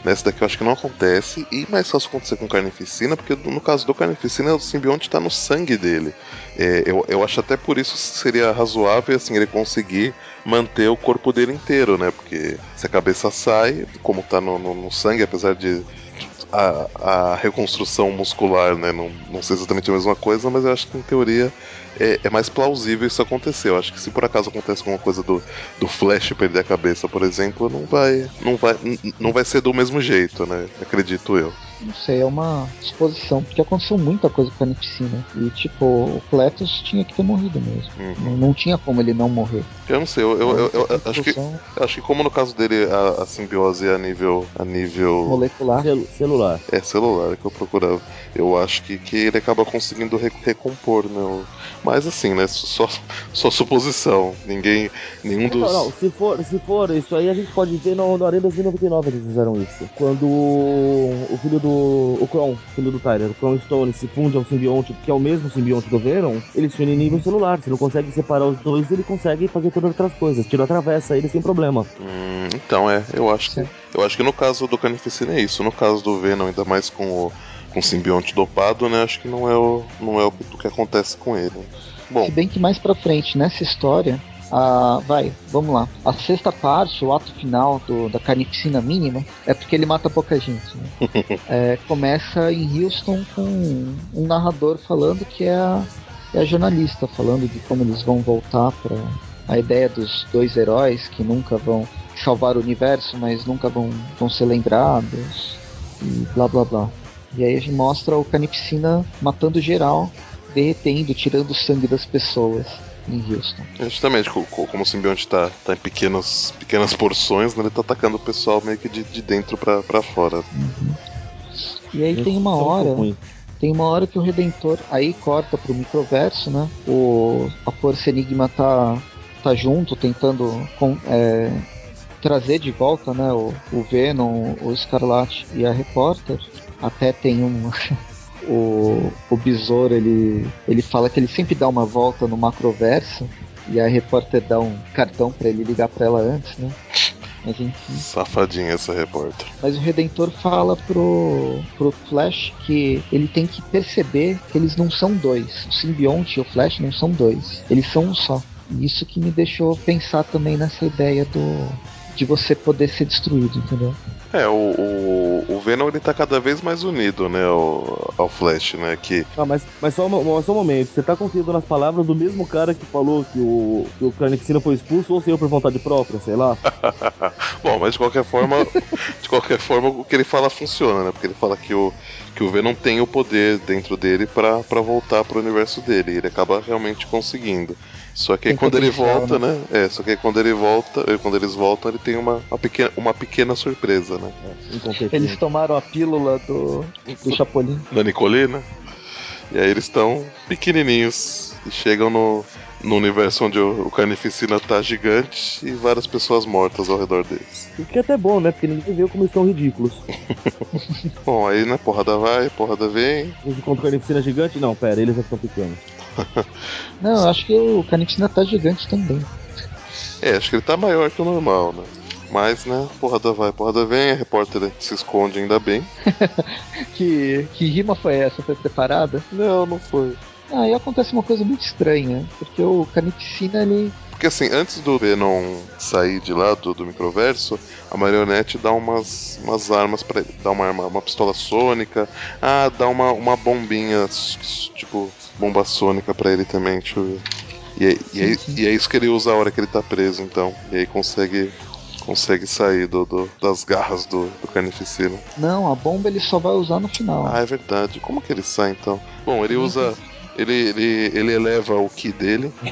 nessa daqui eu acho que não acontece. E mais fácil acontecer com Carnificina, porque no caso do Carnificina, o simbionte tá no sangue dele. É, eu, eu acho até por isso seria razoável assim, ele conseguir manter o corpo dele inteiro, né? Porque se a cabeça sai, como tá no, no- no sangue, apesar de a, a reconstrução muscular, né? Não, não sei exatamente a mesma coisa, mas eu acho que em teoria é, é mais plausível isso acontecer. Eu acho que se por acaso acontece alguma coisa do, do Flash perder a cabeça, por exemplo, não vai, não vai, não vai ser do mesmo jeito, né? Acredito eu. Não sei, é uma suposição, porque aconteceu muita coisa com a Carnificina. E tipo, o Cletus tinha que ter morrido mesmo. Uhum. Não, não tinha como ele não morrer. Eu não sei, eu, eu- eu- eu- eu acho que acho que como no caso dele a, a simbiose é a nível a nível molecular. Celu- celular. é celular que eu procurava, eu acho que, que ele acaba conseguindo re- recompor, né? Mas assim, né? Só, só suposição. Ninguém, nenhum dos Não, não, se for, se for isso aí, a gente pode ver no, no Arena 2099 eles fizeram isso. Quando o, filho do. O Kron, filho do Tyler, o Kron Stone se funde ao simbionte, que é o mesmo simbionte do Venom, eles se unem em nível celular. Você não consegue separar os dois, ele consegue fazer todas as outras coisas. Tira atravessa ele sem problema. Hum, então é, eu acho que eu acho que no caso do Carnificina é isso. No caso do Venom, ainda mais com o com simbionte dopado, né? Acho que não é o não é o que, acontece com ele. Bom, Se bem que mais pra frente, nessa história, a, vai, vamos lá. A sexta parte, o ato final do, da carnificina mínima, é porque ele mata pouca gente. Né? É, começa em Houston com um narrador falando que é a, é a jornalista, falando de como eles vão voltar para a ideia dos dois heróis que nunca vão salvar o universo, mas nunca vão, vão ser lembrados, e blá blá blá. E aí a gente mostra o Carnificina matando geral, derretendo, tirando o sangue das pessoas em Houston. justamente co- co- como o simbionte tá, tá em pequenos, pequenas porções, né, ele tá atacando o pessoal meio que de, de dentro pra, pra fora. E aí tem uma Isso é muito hora, ruim. tem uma hora que o Redentor aí corta pro microverso, né? O a Força Enigma tá tá junto tentando com- é, trazer de volta, né, o, o Venom, o Escarlate e a Repórter. Até tem um o, o Besouro, ele ele fala que ele sempre dá uma volta no macroverso e a Repórter dá um cartão pra ele ligar pra ela antes, né? Mas enfim. Safadinha essa repórter. Mas o Redentor fala pro, pro Flash que ele tem que perceber que eles não são dois. O simbionte e o Flash não são dois. Eles são um só. E isso que me deixou pensar também nessa ideia do de você poder ser destruído, entendeu? É, o, o, o Venom ele tá cada vez mais unido, né, ao, ao Flash, né? Que. Ah, mas, mas só, um- só um momento, você tá confiando nas palavras do mesmo cara que falou que o, que o Carnificina foi expulso ou saiu por vontade própria, sei lá? Bom, mas de qualquer forma, de qualquer forma, o que ele fala funciona, né? Porque ele fala que o, que o Venom tem o poder dentro dele pra, pra voltar pro universo dele. E ele acaba realmente conseguindo. Só que aí Tem quando ele volta, né? É, só que aí quando ele volta, eh, quando eles voltam, ele tem uma, uma, pequena, uma pequena surpresa, né? Incompetente. Eles tomaram a pílula do, do Chapolin. Da Nicolina. E aí eles estão pequenininhos e chegam no, no universo onde o, Carnificina tá gigante e várias pessoas mortas ao redor deles. O que é até bom, né? Porque ninguém viu como estão ridículos. Bom, aí né, porrada vai, porrada vem. Os contra o Carnificina gigante? Não, pera, eles já estão pequenos. Não, eu acho que o Canixina tá gigante também. É, acho que ele tá maior que o normal, né? Mas, né, porrada vai, porrada vem, a repórter se esconde ainda bem. Que, que rima foi essa? Foi preparada? Não, não foi. Ah, Aí acontece uma coisa muito estranha, porque o Canixina ele Porque assim, antes do Venom sair de lá do, do microverso, a marionete dá umas, umas armas pra ele. Dá uma arma, uma pistola sônica. Ah, dá uma, uma bombinha, tipo, bomba sônica pra ele também, deixa eu ver. E é, e, é, e é isso que ele usa a hora que ele tá preso, então. E aí consegue. Consegue sair do, do- das garras do, do carnificina. Não, a bomba ele só vai usar no final. Ah, é verdade. Como que ele sai então? Bom, ele usa. Ele, ele, ele eleva o ki dele.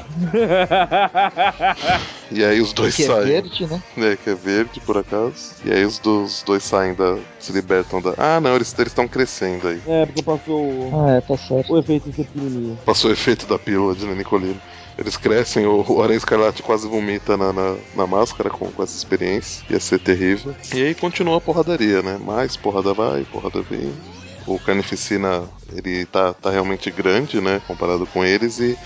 E aí os dois que é saem. verde, né? É, que é verde, por acaso. E aí os, dos, dois saem da. se libertam da. Ah, não, eles estão crescendo aí. é, porque passou o, Ah, é, tá certo. o efeito ser pequenininho. Passou o efeito da pílula de Nicolino. Eles crescem, o, o Aranha Escarlate quase vomita na, na, na máscara com, com essa experiência. Ia ser terrível. E aí continua a porradaria, né? Mais porrada vai, porrada vem. O Carnificina, ele tá, tá realmente grande, né? Comparado com eles. E,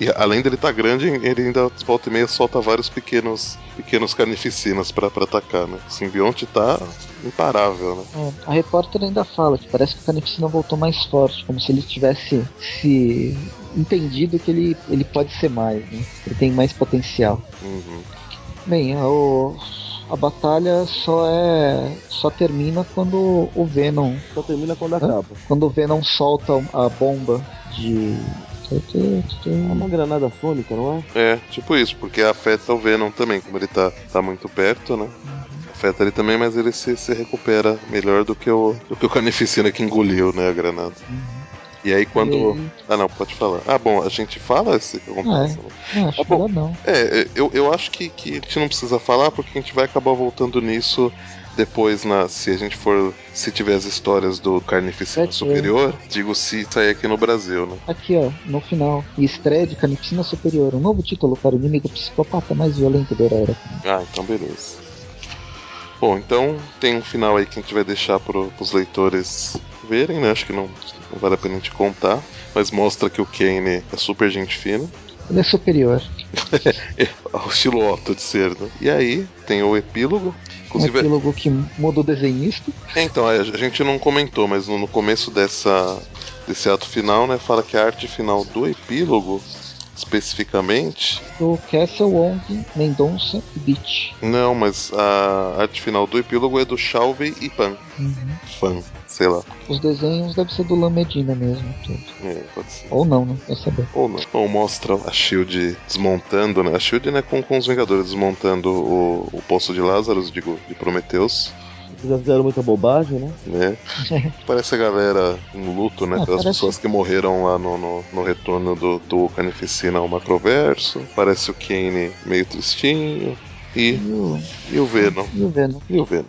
e além dele tá grande, ele ainda volta e meia solta vários pequenos, pequenos carnificinas pra, pra atacar, né? O simbionte tá imparável, né? É, a repórter ainda fala que parece que o Canixina voltou mais forte, como se ele tivesse se entendido que ele, ele pode ser mais, né? Ele tem mais potencial. Uhum. Bem, o, a batalha só é só termina quando o Venom Só termina quando acaba. quando o Venom solta a bomba de É uma granada sônica, não é? É, tipo isso, porque afeta o Venom também, como ele tá, tá muito perto, né? Afeta ele também, mas ele se, se recupera melhor do que o, do que o Carnificina que engoliu, né, a granada. E aí quando. Ele- Ah não, pode falar. Ah, bom, a gente fala esse que acontece. né? Não, acho Ah, bom. não. É, é, eu, eu acho que, que a gente não precisa falar porque a gente vai acabar voltando nisso depois na se a gente for se tiver as histórias do Carnificina É Superior, digo se sair aqui no Brasil, né? Aqui, ó, no final. E estreia de Canixina Superior, um novo título para o inimigo psicopata mais violento da era. Ah, então beleza. Bom, então tem um final aí que a gente vai deixar pro, pros leitores verem, né? Acho que não, não vale a pena a gente contar. Mas mostra que o Kane é super gente fina. Ele é superior. Ao estilo Otto de ser, né? E aí tem o epílogo. Um Inclusive, epílogo que muda o desenhista. É, então, a gente não comentou, mas no, no começo dessa, desse ato final, né, fala que a arte final do epílogo, especificamente, Do Castle Wong, Mendonça e Beach. não, mas a arte final do epílogo é do Chalvey e Pan. Uhum. Fan, sei lá. Os desenhos devem ser do Lam Medina mesmo. Tudo. É, pode ser. Ou não, né? Vai saber. Ou não. Ou mostra a Shield desmontando, né? A Shield, né, com, com os Vingadores desmontando o, o Poço de Lázaro, digo, de Prometeus, Vocês já fizeram muita bobagem, né? né? Parece a galera em luto, né? Ah, Pelas parece- pessoas que morreram lá no, no, no retorno do, do Carnificina ao Macroverso. Parece o Kane meio tristinho. E, E o, e o Venom. e o Venom. E o Venom.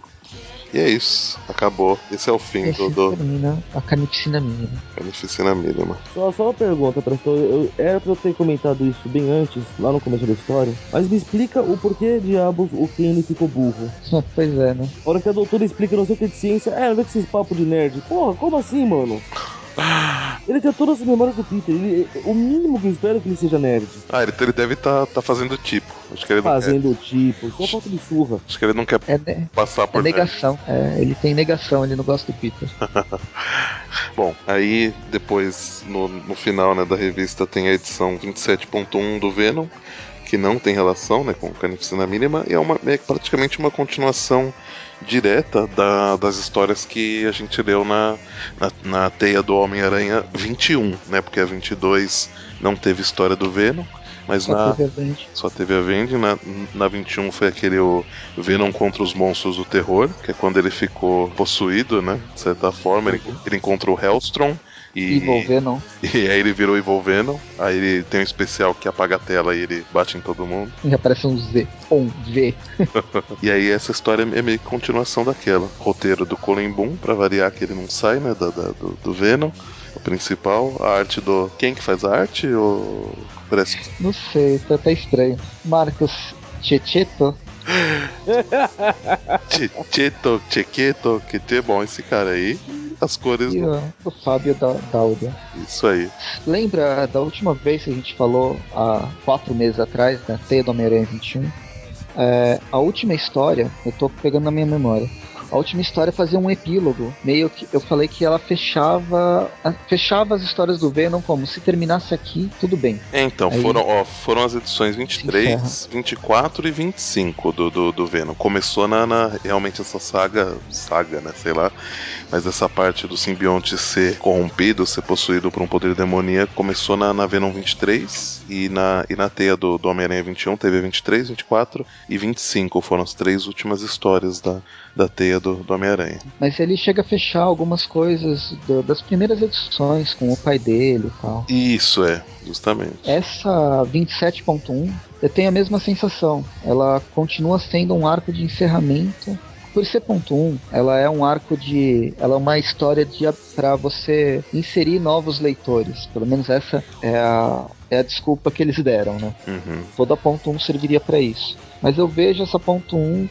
E é isso. Acabou. Esse é o fim do, do termina a Canipsina mínima. Carnificina Mínima. Só, só uma pergunta, Preston. Eu, era pra eu ter comentado isso bem antes, lá no começo da história. Mas me explica o porquê diabos o Kane ficou burro. pois é, né? A hora que a doutora explica não sei o que de ciência, é, não vê que esses papos de nerd. Porra, como assim, mano? Ele tem todas as memórias do Peter. Ele, o mínimo que eu espero é que ele seja nerd. Ah, ele, ele deve estar tá, fazendo tipo. Acho que ele não quer, Fazendo tipo, só falta de surra. acho que ele não quer É, ne- passar é por nerd. negação. É, ele tem negação, ele não gosta do Peter. Bom, aí depois, no, no final né, da revista, tem a edição 27.1 do Venom, que não tem relação né, com Carnificina Mínima, e é, uma, é praticamente uma continuação direta da- das histórias que a gente leu na, na, na teia do Homem-Aranha 21, né? Porque a 22 não teve história do Venom, mas Só na, teve só teve a Vendi. Na, na 21 foi aquele o Venom contra os monstros do terror, que é quando ele ficou possuído, né? De certa forma, ele, ele encontrou o Hellstrom. E, não. e aí ele virou Evil Venom. Aí ele tem um especial que apaga a tela e ele bate em todo mundo. E aparece um Z. Um V. E aí essa história é meio que continuação daquela. Roteiro do Colin Boom, pra variar que ele não sai, né? Da, da- do, do Venom. O principal. A arte do. Quem que faz a arte? O. Parece. Não sei, tá até estranho. Marcos Checheto. Checheto, Chequeto, que te bom esse cara aí. As cores. E do- o Fábio da Dáudia. Isso aí. Lembra da última vez que a gente falou, há quatro meses atrás, da Teia do Homem-Aranha 21? É, a última história, eu tô pegando na minha memória. A última história fazia um epílogo. Meio que eu falei que ela fechava. Fechava as histórias do Venom como se terminasse aqui, tudo bem. É, então, Aí- foram, ó, foram as edições Se 23, 24 e 25 do, do, do Venom. Começou na, na- realmente essa saga, saga, né, sei lá, mas essa parte do simbionte ser corrompido, ser possuído por um poder demoníaco, começou na, na Venom 23 e na, e na teia do, do Homem-Aranha 21 teve 23, 24 e 25. Foram as três últimas histórias da, da teia do, do Homem-Aranha. Mas ele chega a fechar algumas coisas do- das primeiras edições com o pai dele e tal. Isso é, justamente. Essa 27.1, eu tenho a mesma sensação. Ela continua sendo um arco de encerramento. Por ser ponto 1, ela é um arco de. Ela é uma história de para você inserir novos leitores. Pelo menos essa é a, é a desculpa que eles deram, né? Uhum. Toda ponto 1 serviria para isso. Mas eu vejo essa ponto 1 como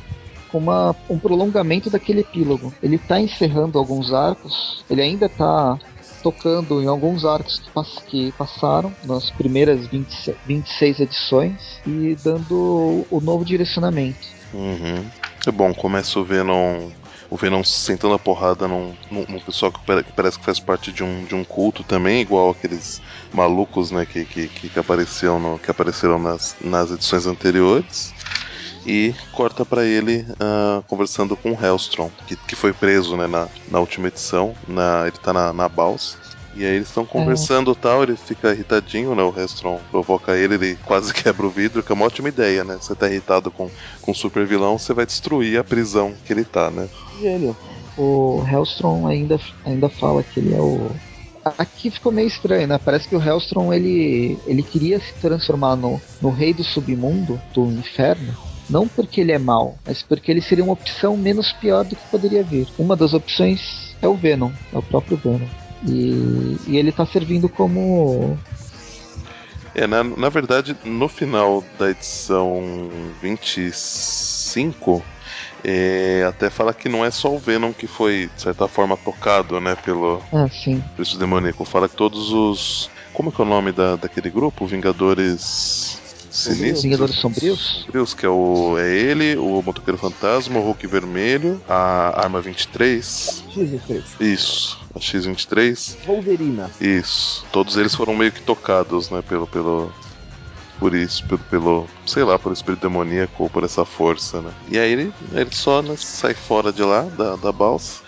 uma, um prolongamento daquele epílogo. Ele tá encerrando alguns arcos, ele ainda tá tocando em alguns arcos que, pass- que passaram nas primeiras 20 26 edições e dando o novo direcionamento. Uhum. É bom, começa o Venom. O Venom sentando a porrada num, num, num pessoal que, que parece que faz parte de um, de um culto também, igual aqueles malucos né, que, que, que, apareciam no- que apareceram nas, nas edições anteriores. E corta pra ele ah, conversando com o Hellstrom, que, que foi preso né, na, na última edição. Na, ele tá na, na balsa. E aí eles estão conversando e tal, ele fica irritadinho, né? O Hellstrom provoca ele, ele quase quebra o vidro, que é uma ótima ideia, né? Você tá irritado com, com um super vilão, você vai destruir a prisão que ele tá, né? Gênio. O Hellstrom ainda, ainda fala que ele é o. Aqui ficou meio estranho, né? Parece que o Hellstrom ele, ele queria se transformar no, no rei do submundo, do inferno, não porque ele é mau, mas porque ele seria uma opção menos pior do que poderia vir. Uma das opções é o Venom, é o próprio Venom. E, e ele tá servindo como. É, na, na verdade, no final da edição 25, é, até fala que não é só o Venom que foi, de certa forma, tocado, né, pelo, Ah, sim. por isso demoníaco. Fala que todos os. Como é que é o nome da, daquele grupo? Vingadores. Sinistros? Vingadores Sombrios? Sombrios, que é o. É ele, o Motoqueiro Fantasma, o Hulk Vermelho, a Arma 23. X3. Isso, a X23. Wolverina. Isso. Todos eles foram meio que tocados, né, pelo. pelo por isso, pelo, pelo, sei lá, por espírito demoníaco ou por essa força, né? E aí ele, ele só né, sai fora de lá, da, da balsa,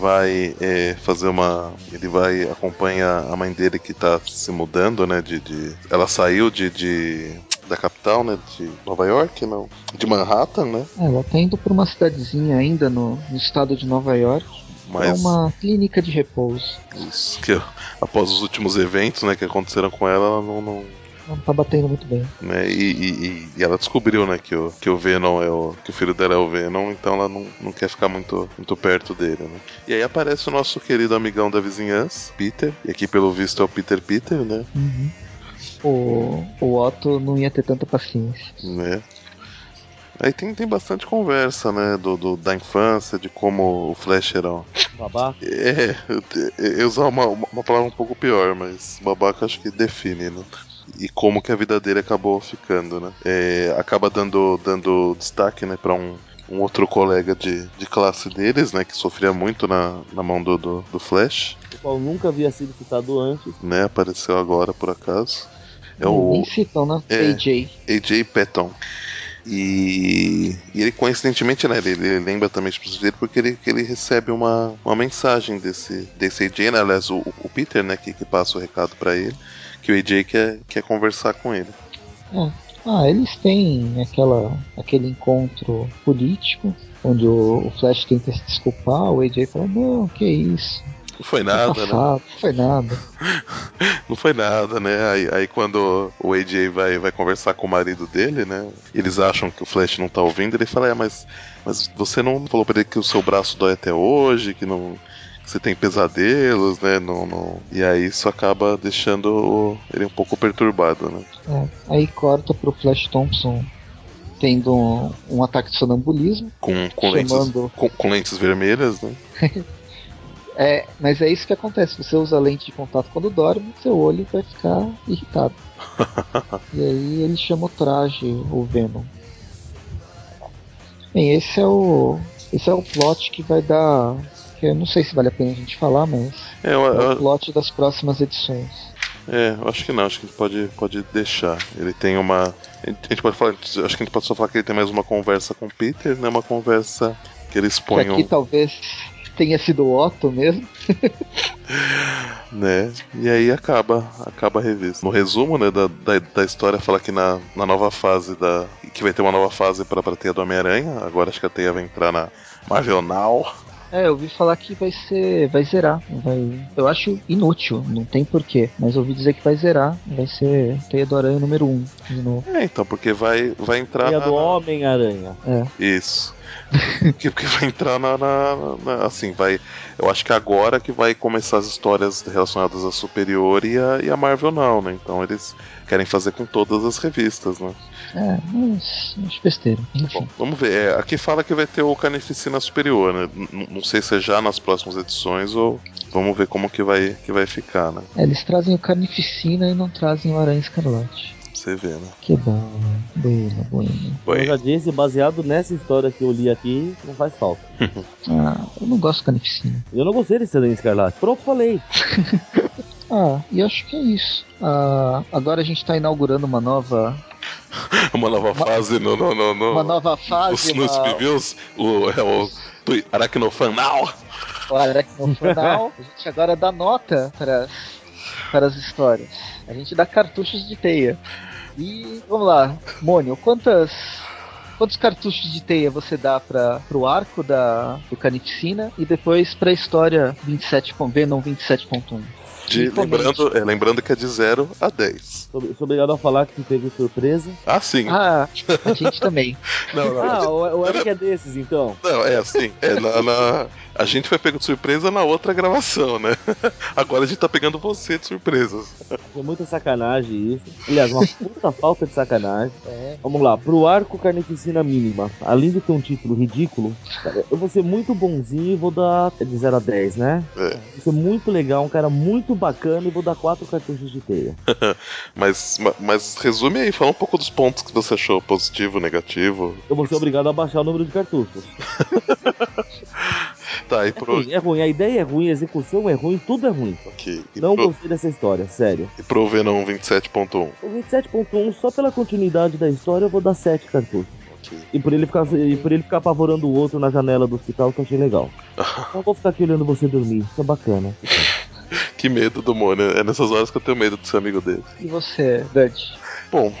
vai é, fazer uma. Ele vai acompanha a mãe dele que tá se mudando, né? De, de- ela saiu de, de- da capital, né? De Nova York, não? De Manhattan, né? É, ela tá indo pra uma cidadezinha ainda no, no estado de Nova York. É Mas uma clínica de repouso. isso, que após os últimos eventos, né, que aconteceram com ela, ela não, não, Não tá batendo muito bem. né? E, e- e- e ela descobriu, né, que o, que o Venom é o. que o filho dela é o Venom, então ela não, não quer ficar muito, muito perto dele, né? E aí aparece o nosso querido amigão da vizinhança, Peter, e aqui pelo visto é o Peter Peter, né? Uhum. O, o Otto não ia ter tanta paciência. né? Aí tem, tem bastante conversa, né? Do, do- da infância, de como o Flash era. um- Babá. É, eu, eu usar uma, uma palavra um pouco pior, mas babaca acho que define, né? E como que a vida dele acabou ficando, né? É, acaba dando, dando destaque, né, pra um, um outro colega de, de classe deles, né? Que sofria muito na, na mão do, do, do Flash, O qual nunca havia sido citado antes. né? Apareceu agora, por acaso. É Nem- citam, né? É. AJ. AJ Patton. E, e ele coincidentemente, né, ele, ele lembra também os princípios dele porque ele, ele recebe uma, uma mensagem desse, desse AJ, né, aliás, o, o Peter, né, que, que passa o recado para ele, que o AJ quer, quer conversar com ele. É. Ah, eles têm aquela, aquele encontro político, onde o, o Flash tenta se desculpar, o AJ fala, não, que isso. Não foi nada, né? passado, não foi nada. Não foi nada, né? Aí, aí quando o AJ vai, vai conversar com o marido dele, né? Eles acham que o Flash não tá ouvindo, ele fala, é, mas, mas você não falou pra ele que o seu braço dói até hoje, que não. Você tem pesadelos, né? Não, não... E aí isso acaba deixando o- ele um pouco perturbado, né? É, aí corta pro Flash Thompson tendo um, um ataque de sonambulismo. Com, com, lentes, Chamando. com, com lentes vermelhas, né? É, mas é isso que acontece. Você usa lente de contato quando dorme, seu olho vai ficar irritado. e aí ele chama o traje, o Venom. Bem, esse é o. Esse é o plot que vai dar. Que eu não sei se vale a pena a gente falar, mas É, eu, é o eu- plot das próximas edições. é, eu acho que não, acho que a gente pode, pode deixar. Ele tem uma. A gente pode falar. Acho que a gente pode só falar que ele tem mais uma conversa com o Peter, né? Uma conversa que eles põem aqui talvez tenha sido o Otto mesmo. né? E aí acaba, acaba a revista. No resumo, né, da, da, da história fala que na, na nova fase da que vai ter uma nova fase para a teia do Homem-Aranha. Agora acho que a teia vai entrar na Marvel Now. É, eu ouvi falar que vai ser. vai zerar. Vai, eu acho inútil, não tem porquê. Mas eu ouvi dizer que vai zerar. Vai ser Teia do Aranha número 1 de novo. É, então, porque vai vai entrar Teia na, do Homem-Aranha. É. Isso. porque, porque vai entrar na, na- na- Assim, vai. Eu acho que agora que vai começar as histórias relacionadas à Superior e a, e a Marvel não, né? Então eles querem fazer com todas as revistas, né? É, mas acho besteira. Enfim. Bom, vamos ver. É, aqui fala que vai ter o Carnificina Superior, né? N- Não sei se é já nas próximas edições ou vamos ver como que vai, que vai ficar, né? É, eles trazem o Carnificina e não trazem o Aranha Escarlate. Você vê, né? Que bom. Bueno, bueno. Como eu já disse, baseado nessa história que eu li aqui, não faz falta. Ah, eu não gosto do Carnificina. Eu não gostei desse Aranha Escarlate. Pronto, falei. Ah, e acho que é isso. Ah, agora a gente tá inaugurando uma nova. Uma nova fase no, no, no, no, Uma nova no, fase. no uma- Reviews, o, é o do Aracnofan Now. o Aracnofanal. a gente agora dá nota para, para as histórias. A gente dá cartuchos de teia. E vamos lá, Mônio, quantas. Quantos cartuchos de teia você dá para o arco da, do Canificina e depois para a história 27, com Venom 27.1? De, lembrando, é, lembrando que é de 0 a 10. Sou, sou obrigado a falar que de surpresa. Ah, sim. Ah, a gente também. Não, não, Ah, o, o Eric é desses, então. Não, é assim. É, na, na- a gente foi pego de surpresa na outra gravação, né? Agora a gente tá pegando você de surpresas. Foi muita sacanagem isso. Aliás, uma puta falta de sacanagem. É. Vamos lá, pro arco Carnificina Mínima. Além de ter um título ridículo, eu vou ser muito bonzinho e vou dar de 0 a 10, né? É. Vou ser muito legal, um cara muito bacana e vou dar 4 cartuchos de teia. Mas, ma- mas resume aí, fala um pouco dos pontos que você achou positivo, negativo. Eu vou ser obrigado a baixar o número de cartuchos. Tá, e É pro. ruim, é ruim, a ideia é ruim, a execução é ruim, tudo é ruim. Ok. E, Não pro, gostei dessa história, sério. e pro Venom 27.1. O 27.1, só pela continuidade da história, eu vou dar 7 cartuchos. Ok. E por ele ficar, e por ele ficar apavorando o outro na janela do hospital, que eu achei legal. Não vou ficar aqui olhando você dormir, isso é bacana. Que medo do Mônio. É nessas horas que eu tenho medo de ser amigo dele. E você, Dante? Bom,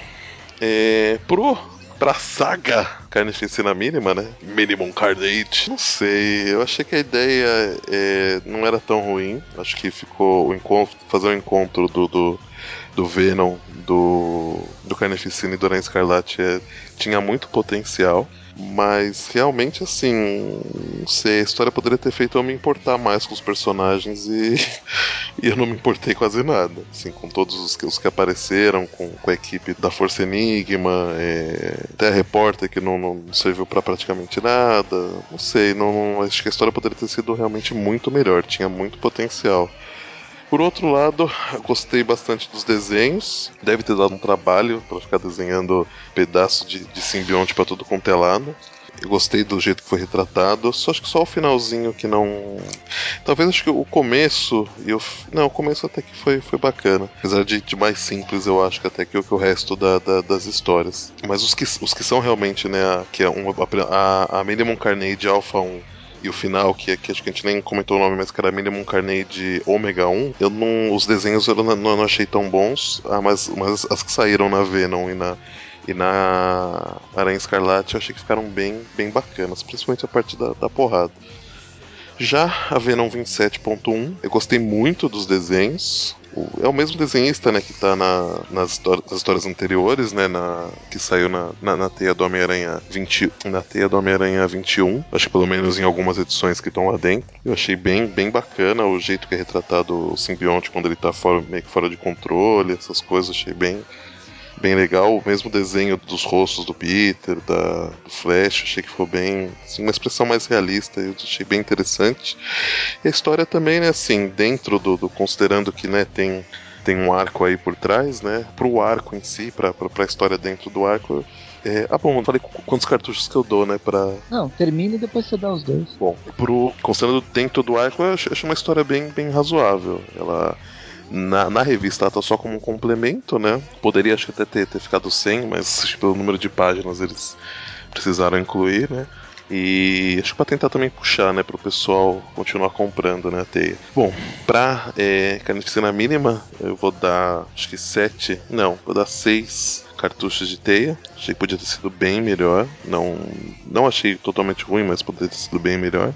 é. Pro. Pra saga Carnificina Mínima, né? Minimum Carnage. Não sei, eu achei que a ideia é, não era tão ruim. Acho que ficou o encontro. Fazer o encontro do, do, do Venom, do, do Carnificina e do Aranha Escarlate é, tinha muito potencial. Mas realmente, assim, não sei, a história poderia ter feito eu me importar mais com os personagens e, e eu não me importei quase nada. Assim, com todos os que, os que apareceram, com, com a equipe da Força Enigma, é, até a repórter que não, não serviu pra praticamente nada. Não sei, não, não- acho que a história poderia ter sido realmente muito melhor, tinha muito potencial. Por outro lado, gostei bastante dos desenhos. Deve ter dado um trabalho para ficar desenhando pedaço de, de simbionte para tudo quanto é lado. eu gostei do jeito que foi retratado. Só acho que só o finalzinho que não. Talvez acho que o começo. E o... Não, o começo até que foi, foi bacana. Apesar de, de mais simples, eu acho que até que, que o resto da, da, das histórias. Mas os que, os que são realmente, né? A, que é um, a, a Minimum Carnage Alpha 1 e o final, que, que acho que a gente nem comentou o nome, mas que era Minimum Carnage Omega 1, eu não, os desenhos eu não, não achei tão bons, ah, mas, mas as que saíram na Venom e na, e na Aranha Escarlate eu achei que ficaram bem, bem bacanas, principalmente a parte da, da porrada. Já a Venom 27.1, eu gostei muito dos desenhos. É o mesmo desenhista, né, que tá na, nas, nas, histórias, anteriores, né, na, que saiu na, na, na Teia do Homem-Aranha 20, na Teia do Homem-Aranha 21, acho que pelo menos em algumas edições que estão lá dentro. Eu achei bem, bem bacana o jeito que é retratado o simbionte quando ele tá fora, meio que fora de controle, essas coisas, achei bem, bem legal. O mesmo desenho dos rostos do Peter, da, do Flash, achei que ficou bem. Assim, uma expressão mais realista, eu achei bem interessante. E a história também, né, assim, dentro do. do considerando que né, tem, tem um arco aí por trás, né? Pro arco em si, pra, pra, pra história dentro do arco. É, ah, bom, falei quantos cartuchos que eu dou, né, pra... Não, termina e depois você dá os dois. Bom, pro, considerando dentro do arco, eu acho uma história bem, bem razoável. Ela na, na revista ela tá só como um complemento, né? Poderia acho que até ter, ter ficado sem, mas pelo número de páginas eles precisaram incluir, né? E acho que pra tentar também puxar, né, pro pessoal continuar comprando, né, a teia. Bom, pra é, carnificina mínima, eu vou dar, acho que sete, não, vou dar seis cartuchos de teia. Achei que podia ter sido bem melhor. Não, não achei totalmente ruim, mas poderia ter sido bem melhor.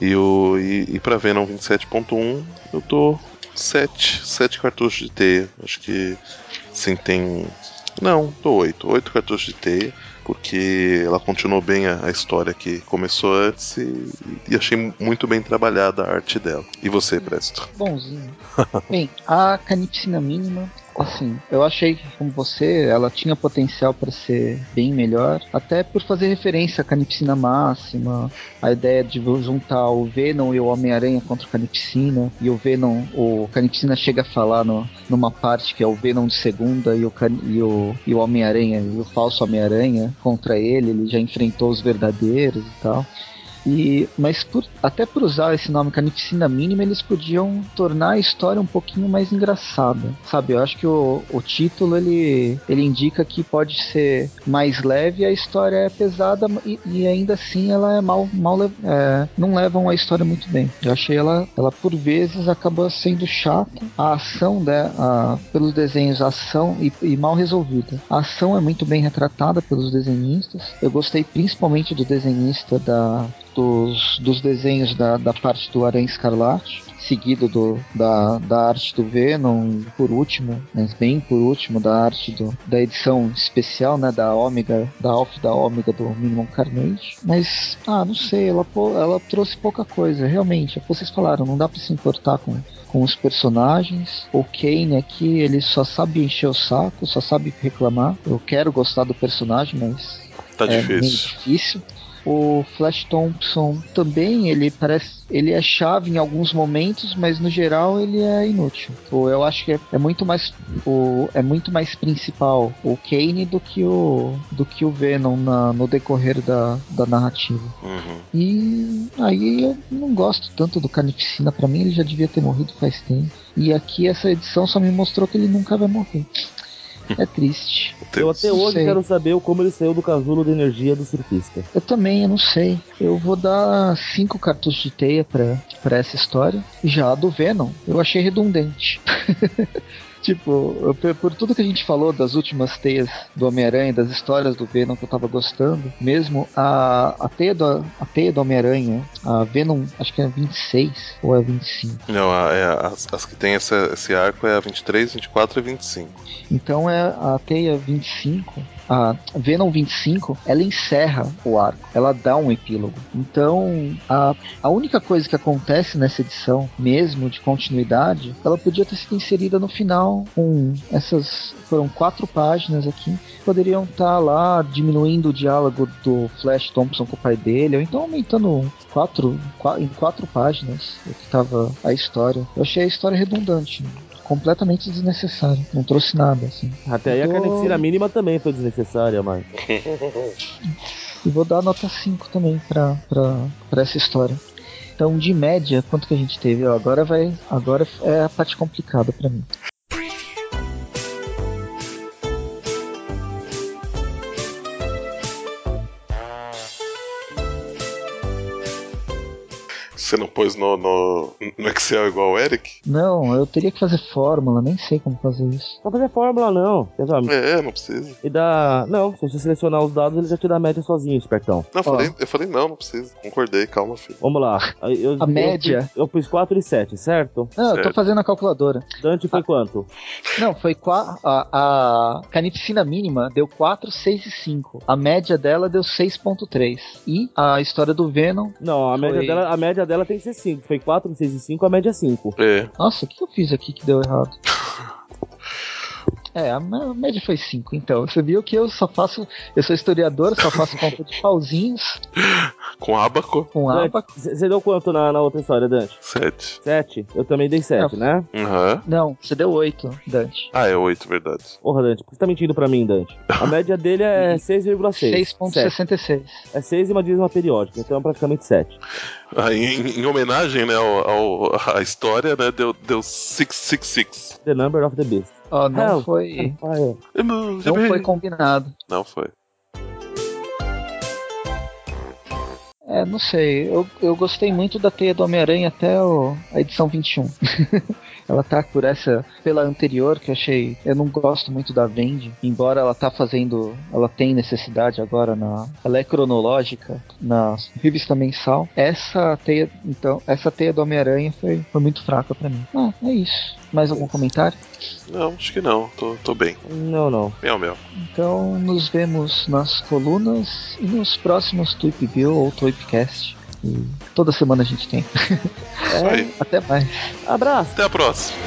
E, o, e, e pra Venom 27.1, eu tô sete, sete cartuchos de teia. Acho que sim tem. Não, tô oito. Oito cartuchos de teia. Porque ela continuou bem a, história que começou antes e, e, achei muito bem trabalhada a arte dela. E você, Presto? Bonzinho. bem, a canipsina mínima assim, eu achei que, como você, ela tinha potencial para ser bem melhor, até por fazer referência à Canipsina Máxima, a ideia de juntar o Venom e o Homem-Aranha contra o Canipsina, e o Venom, o Canipsina chega a falar no, numa parte que é o Venom de segunda e o, e o, e o Homem-Aranha, e o falso Homem-Aranha contra ele, ele já enfrentou os verdadeiros e tal. E, mas por, até por usar esse nome Carnificina Mínima, eles podiam tornar a história um pouquinho mais engraçada. Sabe, eu acho que o, o título ele, ele indica que pode ser mais leve, a história é pesada e, e ainda assim ela é mal, mal é, não levam a história muito bem. Eu achei ela, ela por vezes acaba sendo chata. A ação, né, a, pelos desenhos, a ação e, e mal resolvida. A ação é muito bem retratada pelos desenhistas. Eu gostei principalmente do desenhista da dos, dos desenhos da, da parte do Aranha Escarlate, seguido do, da, da arte do Venom, por último, mas bem por último, da arte do, da edição especial, né, da Ômega, da Alpha da Ômega do Minimum Carnage. Mas, ah, não sei, ela, ela trouxe pouca coisa, realmente, é o que vocês falaram, não dá para se importar com com os personagens. O Kane aqui, ele só sabe encher o saco, só sabe reclamar. Eu quero gostar do personagem, mas tá é difícil. meio difícil. O Flash Thompson também, ele parece. Ele é chave em alguns momentos, mas no geral ele é inútil. Eu acho que é, é muito mais. O, é muito mais principal o Kane do que o. do que o Venom na, no decorrer da, da narrativa. Uhum. E aí eu não gosto tanto do Carnificina, para mim ele já devia ter morrido faz tempo. E aqui essa edição só me mostrou que ele nunca vai morrer. É triste. Eu até hoje sei. quero saber como ele saiu do casulo de energia do surfista. Eu também, eu não sei. Eu vou dar cinco cartuchos de teia pra, pra essa história. Já a do Venom, eu achei redundante. Tipo, por tudo que a gente falou das últimas teias do Homem-Aranha, das histórias do Venom que eu tava gostando, mesmo a, a teia do, a teia do Homem-Aranha, a Venom, acho que é 26 ou é 25. Não, a, é, as, as, que tem essa, esse arco é a 23, 24 e 25. Então é a teia 25 a Venom 25, ela encerra o arco, ela dá um epílogo. Então, a, a única coisa que acontece nessa edição, mesmo de continuidade, ela podia ter sido inserida no final com essas foram quatro páginas aqui, poderiam estar tá lá diminuindo o diálogo do Flash Thompson com o pai dele, ou então aumentando quatro, em quatro páginas o que estava a história. Eu achei a história redundante completamente desnecessário. Não trouxe nada, assim. Até aí a carnificina mínima também foi desnecessária, mas. E vou dar nota 5 também pra, pra, pra essa história. Então, de média, quanto que a gente teve? Ó, agora vai. Agora é a parte complicada pra mim. Você não pôs no, no, no Excel igual o Eric? Não, eu teria que fazer fórmula, nem sei como fazer isso. Não fazer fórmula, não. Dizer, É, não precisa. E dá. Não, se você selecionar os dados, ele já te dá a média sozinho, espertão. Não, eu falei, eu falei não, não precisa. Concordei, calma, filho. Vamos lá. Eu, A média? Eu, pus 4 e 7, certo? Não, eu tô fazendo a calculadora. Dante foi quanto? Não, foi qua- a, a canificina mínima deu 4, 6 e 5. A média dela deu 6.3. E a história do Venom. Não, a média, Foi- dela, a média dela tem que ser 5. Foi 4, 6 e 5, a média é 5. É. Nossa, o que eu fiz aqui que deu errado? É, a mé- a média foi 5, então. Você viu que eu só faço. Eu sou historiador, só faço conta de pauzinhos Com abaco, com aba. Você deu quanto na, na outra história, Dante? 7. 7? Eu também dei 7, Não. né? Aham. Não, você deu 8, Dante. Ah, é 8, verdade. Porra, Dante, por que você tá mentindo pra mim, Dante? A média dele é 6,6. 6.66. É 6 e uma dízima periódica, então é praticamente 7. Ah, em, em homenagem, né, ao, ao- à história, né, deu, deu 666. The number of the beast. Ó, não Hell. foi. Não Não foi combinado. Não foi. É, não sei. Eu, eu gostei muito da teia do Homem-Aranha até o- a edição 21. ela tá por essa, pela anterior, que eu achei. Eu não gosto muito da Vendi, embora ela tá fazendo. Ela tem necessidade agora na. Ela é cronológica na revista mensal. Essa teia, então, essa teia do Homem-Aranha foi, foi muito fraca pra mim. Ah, é isso. Mais algum comentário? Não, acho que não. Tô, tô bem. Não, não. Meu, meu. Então nos vemos nas colunas e nos próximos Tweep Bill ou Tweepcast. E toda semana a gente tem. Isso aí. Até mais. Abraço! Até a próxima.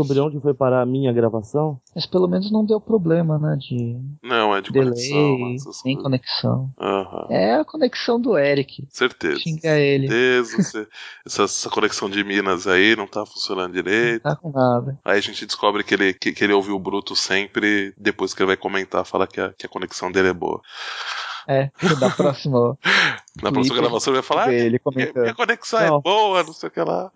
Sobre onde foi parar a minha gravação? Mas pelo menos não deu problema, né? De Não, é de conexão, delay, essas nem coisas. conexão. Aham. É a conexão do Eric. Certeza. Xinga ele. Certeza. essa, essa conexão de Minas aí não tá funcionando direito. Não tá com nada. Aí a gente descobre que ele, que, que ele ouviu o Bruto sempre, depois que ele vai comentar, fala que a, que a conexão dele é boa. É, da próxima. Na próxima gravação ele vai falar, ah, ele minha, comentando. minha conexão Não. é boa, não sei o que lá.